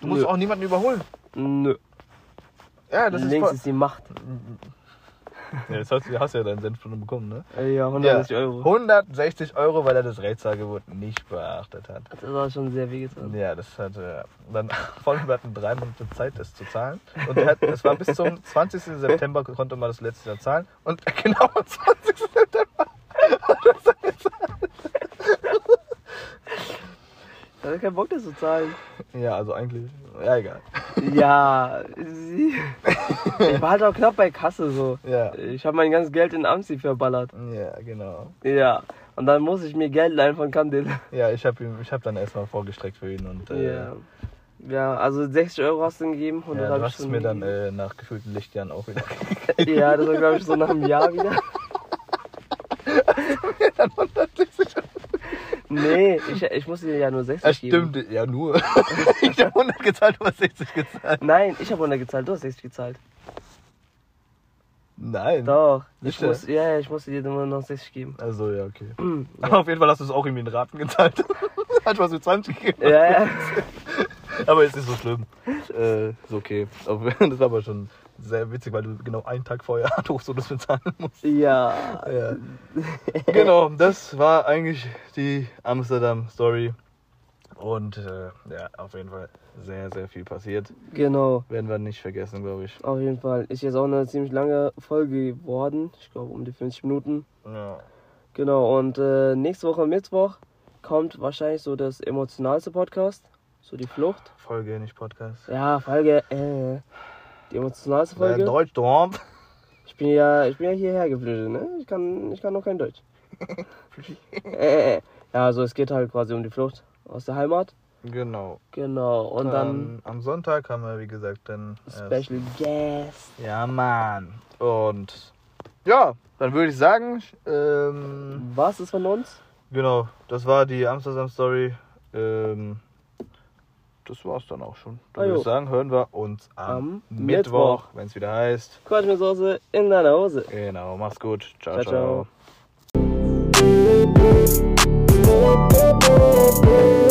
Du musst Nö. auch niemanden überholen. Nö. Ja, das Links ist ist die Macht. Ja, das hast, du hast ja deinen Senf schon bekommen, ne? Ja, 160 Euro. 160 Euro, weil er das Rechtsfahrgebot nicht beachtet hat. Das war schon sehr wehgetan. Ja, das hat äh, dann [LAUGHS] vor allem wir hatten drei Monate Zeit, das zu zahlen. Und er hat, es war bis zum [LAUGHS] 20. September konnte man das letzte Jahr zahlen. Und [LAUGHS] genau am 20. September Da hat er keinen Bock, das zu zahlen. Ja, also eigentlich. Ja, egal. Ja, sie. [LAUGHS] Ich war halt auch knapp bei Kasse so. Ja. Ich habe mein ganzes Geld in Amsi verballert. Ja, genau. Ja. Und dann muss ich mir Geld leihen von Kandil. Ja, ich habe ich hab dann erstmal vorgestreckt für ihn und äh, Ja. Ja, also 60 Euro hast du ihm gegeben und ja, das du hast es mir dann gegeben. äh, nach gefühlten Lichtjahren auch wieder [LAUGHS] Ja, das war glaube ich so nach einem Jahr wieder. [LAUGHS] dann 160 Euro. Nee, ich, ich musste dir ja nur 60 Ja, geben. stimmt, ja nur. [LAUGHS] ich habe 100 gezahlt, du hast 60 gezahlt. Nein, ich habe 100 gezahlt, du hast 60 gezahlt. Nein. Doch. Nicht Ich muss, ja, ja, ich musste dir nur noch 60 geben. Also ja, okay. Aber [LAUGHS] auf jeden Fall hast du es auch irgendwie in Raten gezahlt. [LAUGHS] Hast du was mit 20 gegeben? Ja, ja. Aber es ist so schlimm. Äh, ist okay. Das war aber schon sehr witzig, weil du genau einen Tag vorher [LAUGHS] Hochsodus bezahlen musst. Ja. Ja. genau, das war eigentlich die Amsterdam-Story. Und äh, ja, auf jeden Fall sehr, sehr viel passiert. Genau. Werden wir nicht vergessen, glaube ich. Auf jeden Fall. Ist jetzt auch eine ziemlich lange Folge geworden. Ich glaube um die 50 Minuten. Ja. Genau. Und äh, nächste Woche Mittwoch kommt wahrscheinlich so das emotionalste Podcast. So die Flucht. Folge, nicht Podcast. Ja, Folge. Äh, die emotionalste Folge. Deutsch dort. Ich bin ja, ich bin ja hierher geflüchtet, ne? Ich kann, ich kann noch kein Deutsch. [LAUGHS] äh, äh. ja, also es geht halt quasi um die Flucht aus der Heimat. Genau. Genau. Und dann Ähm, am Sonntag haben wir, wie gesagt, dann. Special Guest. Ja, Mann. Und ja, dann würde ich sagen, ähm, Was ist von uns? genau, das war die Amsterdam-Story. Ähm, das war's dann auch schon. Dann ah, würde ich sagen, hören wir uns am, am Mittwoch, Mittwoch. wenn es wieder heißt. Quatsch mit Soße in deiner Hose. Genau, mach's gut. ciao. ciao. ciao. ciao.